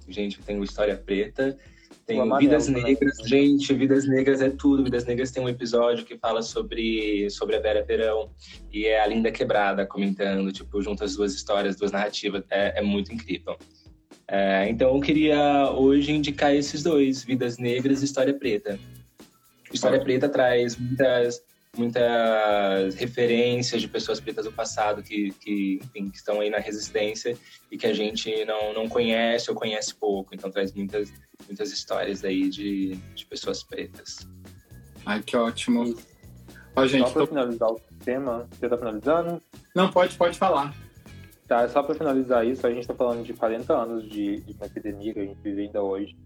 Gente, tem o História Preta. Tem amarelo, Vidas né? Negras, né? gente, Vidas Negras é tudo. Vidas Negras tem um episódio que fala sobre, sobre a Vera Verão e é a Linda Quebrada comentando, tipo, junto as duas histórias, duas narrativas. É, é muito incrível. É, então eu queria hoje indicar esses dois, Vidas Negras e História Preta. História Preta traz muitas muitas referências de pessoas pretas do passado que, que, enfim, que estão aí na resistência e que a gente não, não conhece ou conhece pouco. Então traz muitas, muitas histórias aí de, de pessoas pretas. Ai, que ótimo. Ó, gente, só para tô... finalizar o tema, você está finalizando? Não, pode, pode falar. Tá, só para finalizar isso, a gente está falando de 40 anos de, de uma epidemia que a gente vive ainda hoje.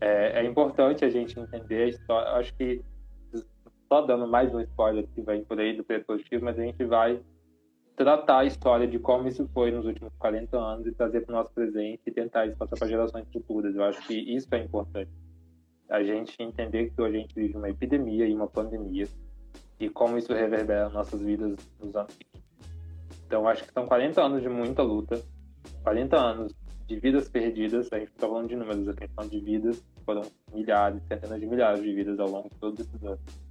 É, é importante a gente entender a história. Acho que só dando mais um spoiler que vem por aí do positivo, mas a gente vai tratar a história de como isso foi nos últimos 40 anos e trazer para o nosso presente e tentar isso passar para gerações futuras. Eu acho que isso é importante. A gente entender que hoje a gente vive uma epidemia e uma pandemia e como isso reverbera nossas vidas nos anos. Então, acho que são 40 anos de muita luta, 40 anos de vidas perdidas. A gente está falando de números aqui, falando de vidas, foram milhares, centenas de milhares de vidas ao longo de todos esses anos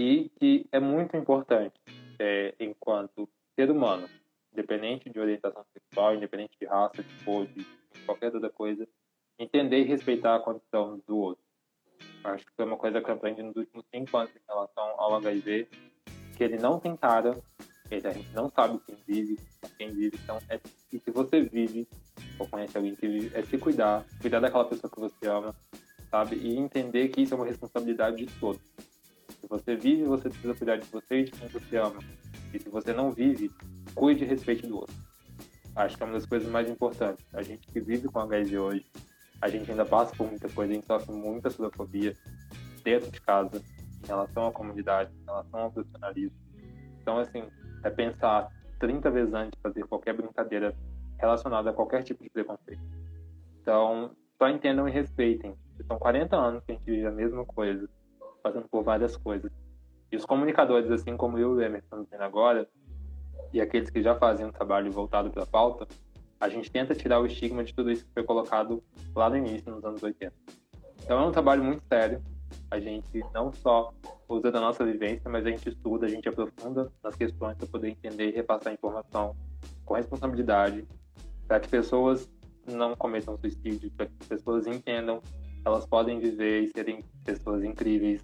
e que é muito importante é, enquanto ser humano, independente de orientação sexual, independente de raça, de cor, de qualquer outra coisa, entender e respeitar a condição do outro. Acho que foi uma coisa que eu aprendi nos últimos cinco anos em relação ao HIV, que ele não tem cara, ele, a gente não sabe quem vive, quem vive, então é, e se você vive ou conhece alguém que vive, é se cuidar, cuidar daquela pessoa que você ama, sabe? E entender que isso é uma responsabilidade de todos você vive, você precisa cuidar de você e de quem você ama. E se você não vive, cuide e respeite do outro. Acho que é uma das coisas mais importantes. A gente que vive com HIV hoje, a gente ainda passa por muita coisa, a gente sofre muita xenofobia dentro de casa, em relação à comunidade, em relação ao profissionalismo. Então, assim, é pensar 30 vezes antes de fazer qualquer brincadeira relacionada a qualquer tipo de preconceito. Então, só entendam e respeitem. São 40 anos que a gente vive a mesma coisa passando por várias coisas. E os comunicadores, assim como eu e o Emerson dizendo agora, e aqueles que já fazem um trabalho voltado para a pauta, a gente tenta tirar o estigma de tudo isso que foi colocado lá no início, nos anos 80. Então é um trabalho muito sério. A gente não só usa da nossa vivência, mas a gente estuda, a gente aprofunda nas questões para poder entender e repassar informação com responsabilidade, para que pessoas não cometam suicídio, para que pessoas entendam elas podem viver e serem pessoas incríveis.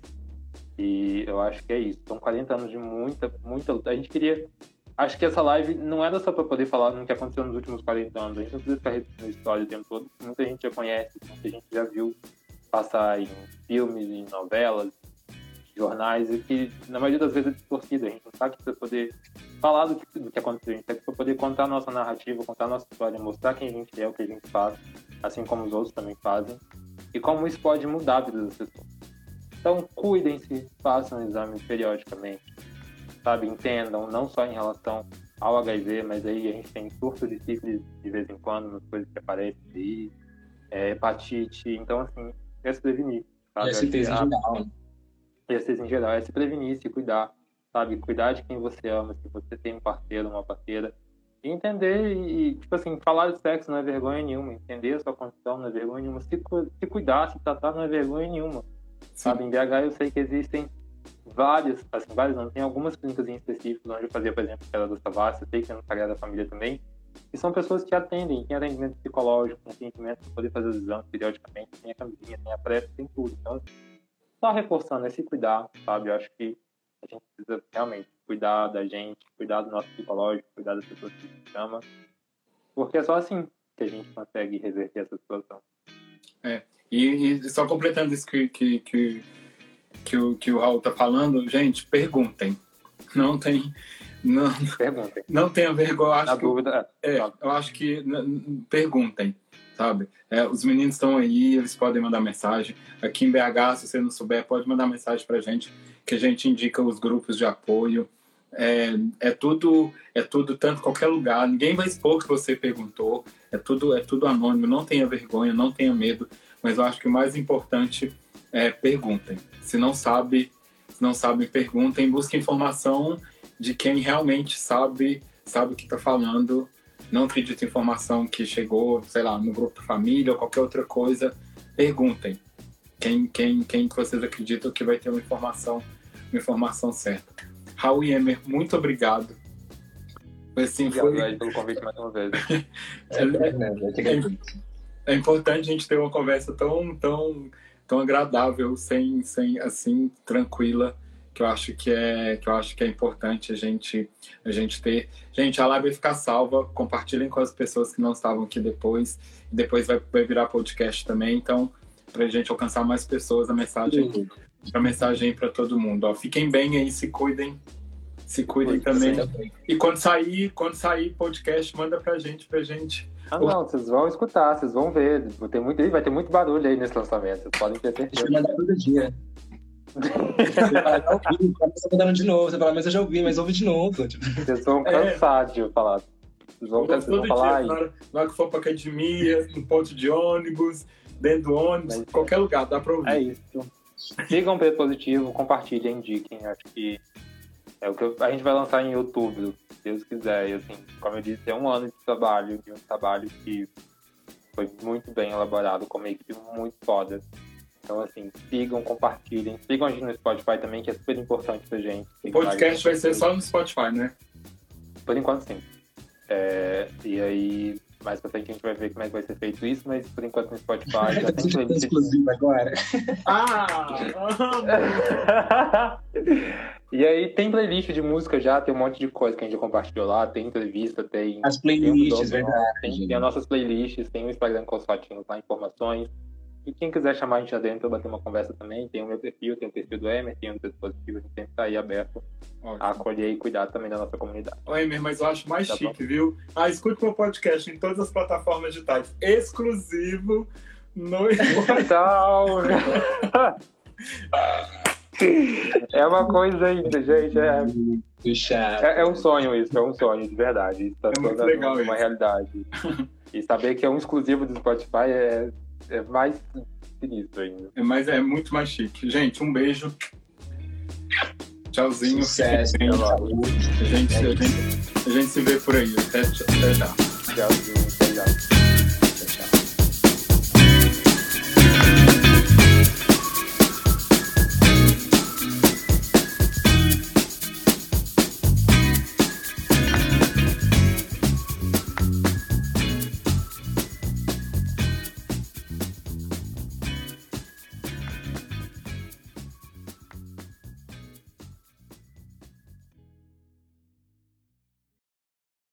E eu acho que é isso. São 40 anos de muita, muita luta. A gente queria. Acho que essa live não era só para poder falar no que aconteceu nos últimos 40 anos. A gente não precisa ficar repetindo história o tempo todo. Muita gente já conhece, muita gente já viu passar em filmes, em novelas. jornais, e que na maioria das vezes é distorcida. A gente não está aqui para poder falar do que, do que aconteceu, a gente está aqui para poder contar a nossa narrativa, contar a nossa história, mostrar quem a gente é, o que a gente faz, assim como os outros também fazem, e como isso pode mudar a vida das pessoas. Então, cuidem-se, façam exames periodicamente, sabe? Entendam, não só em relação ao HIV, mas aí a gente tem surto de sífilis de vez em quando, nas coisas que aparecem aí, é, hepatite, então, assim, é se prevenir. Sabe? E STs em geral. E STs em geral, é se prevenir, se cuidar, sabe? Cuidar de quem você ama, se você tem um parceiro, uma parceira, entender e, tipo assim, falar de sexo não é vergonha nenhuma, entender a sua condição não é vergonha nenhuma, se, se cuidar, se tratar não é vergonha nenhuma. Sabe, em BH eu sei que existem várias, assim, várias não, tem algumas clínicas em específico onde eu fazia, por exemplo, aquela do Savassi, eu sei que é no Sagrada Família também, e são pessoas que atendem, tem atendimento psicológico, tem atendimento para poder fazer os exames periodicamente, tem a camisinha, tem a pressa, tem tudo. Então, só reforçando esse cuidar, sabe? Eu acho que a gente precisa realmente cuidar da gente, cuidar do nosso psicológico, cuidar das pessoas que a gente ama, porque é só assim que a gente consegue reverter essa situação. É, e, e só completando isso que, que, que, que, o, que o Raul tá falando, gente, perguntem. Não tem. Não, perguntem. Não tenha vergonha. Acho Na que, dúvida, é, eu acho que perguntem, sabe? É, os meninos estão aí, eles podem mandar mensagem. Aqui em BH, se você não souber, pode mandar mensagem pra gente, que a gente indica os grupos de apoio. É, é, tudo é tudo tanto qualquer lugar ninguém vai expor que você perguntou é tudo é tudo anônimo não tenha vergonha não tenha medo mas eu acho que o mais importante é perguntem. Se não sabe, se não sabem, perguntem, busquem informação de quem realmente sabe, sabe o que está falando. Não acredite em informação que chegou, sei lá, no grupo família ou qualquer outra coisa. Perguntem quem, quem, quem vocês acreditam que vai ter uma informação, informação certa. Raul Emer, muito obrigado. Assim, foi... pelo convite mais uma vez. é, é, é, é importante a gente ter uma conversa tão, tão, tão agradável, sem, sem assim, tranquila, que eu acho que é, que eu acho que é importante a gente, a gente ter. Gente, a live vai ficar salva, compartilhem com as pessoas que não estavam aqui depois, depois vai, vai virar podcast também, então, para a gente alcançar mais pessoas, a mensagem, uhum. A mensagem para todo mundo. Ó, fiquem bem aí, se cuidem. Se cuidem também. E quando sair, quando sair podcast, manda pra gente, pra gente ah, não, vocês vão escutar, vocês vão ver. Vai ter muito, vai ter muito barulho aí nesse lançamento, vocês podem ter certeza. Mandar todo dia. você tá mandando de novo, você fala, mas eu já ouvi, mas ouve de novo. Tipo. Vocês vão cansar é. de falar. Vocês vão, vocês vão falar dia, aí. Na hora que for pra academia, no ponto de ônibus, dentro do ônibus, é qualquer lugar, dá pra ouvir. É isso. Sigam o Preto Positivo, compartilhem, indiquem. Acho que é o que a gente vai lançar em outubro, se Deus quiser. E, assim, como eu disse, é um ano de trabalho, de um trabalho que foi muito bem elaborado, com uma equipe muito foda. Então, assim, sigam, compartilhem. Sigam a gente no Spotify também, que é super importante pra gente. O podcast vai ser só no Spotify, né? Por enquanto, sim. É, e aí, mais pra frente a gente vai ver como é que vai ser feito isso, mas por enquanto no Spotify já tem playlist. exclusivo agora. ah! E aí tem playlist de música já, tem um monte de coisa que a gente compartilhou lá, tem entrevista, tem. As playlists, tem verdade. Tem, tem, as nossas playlists, tem o Instagram com os fotinhos lá, informações. E quem quiser chamar a gente adentro, bater uma conversa também, tem o meu perfil, tem o perfil do Emer, tem o dispositivo, a gente sempre tá aí aberto Ótimo. a acolher e cuidar também da nossa comunidade. Ô, Emer, mas eu acho mais tá chique, bom? viu? Ah, escute meu podcast em todas as plataformas digitais, exclusivo no Portal. É uma coisa ainda, gente. É, é, é, um sonho isso, é um sonho de verdade. Isso tá é muito legal uma, uma realidade. E saber que é um exclusivo do Spotify é, é mais sinistro ainda. É, mas é muito mais chique. Gente, um beijo. Tchauzinho. Sucesso, a, gente, a, gente, a gente se vê por aí. Até, até já. Tchauzinho, até já.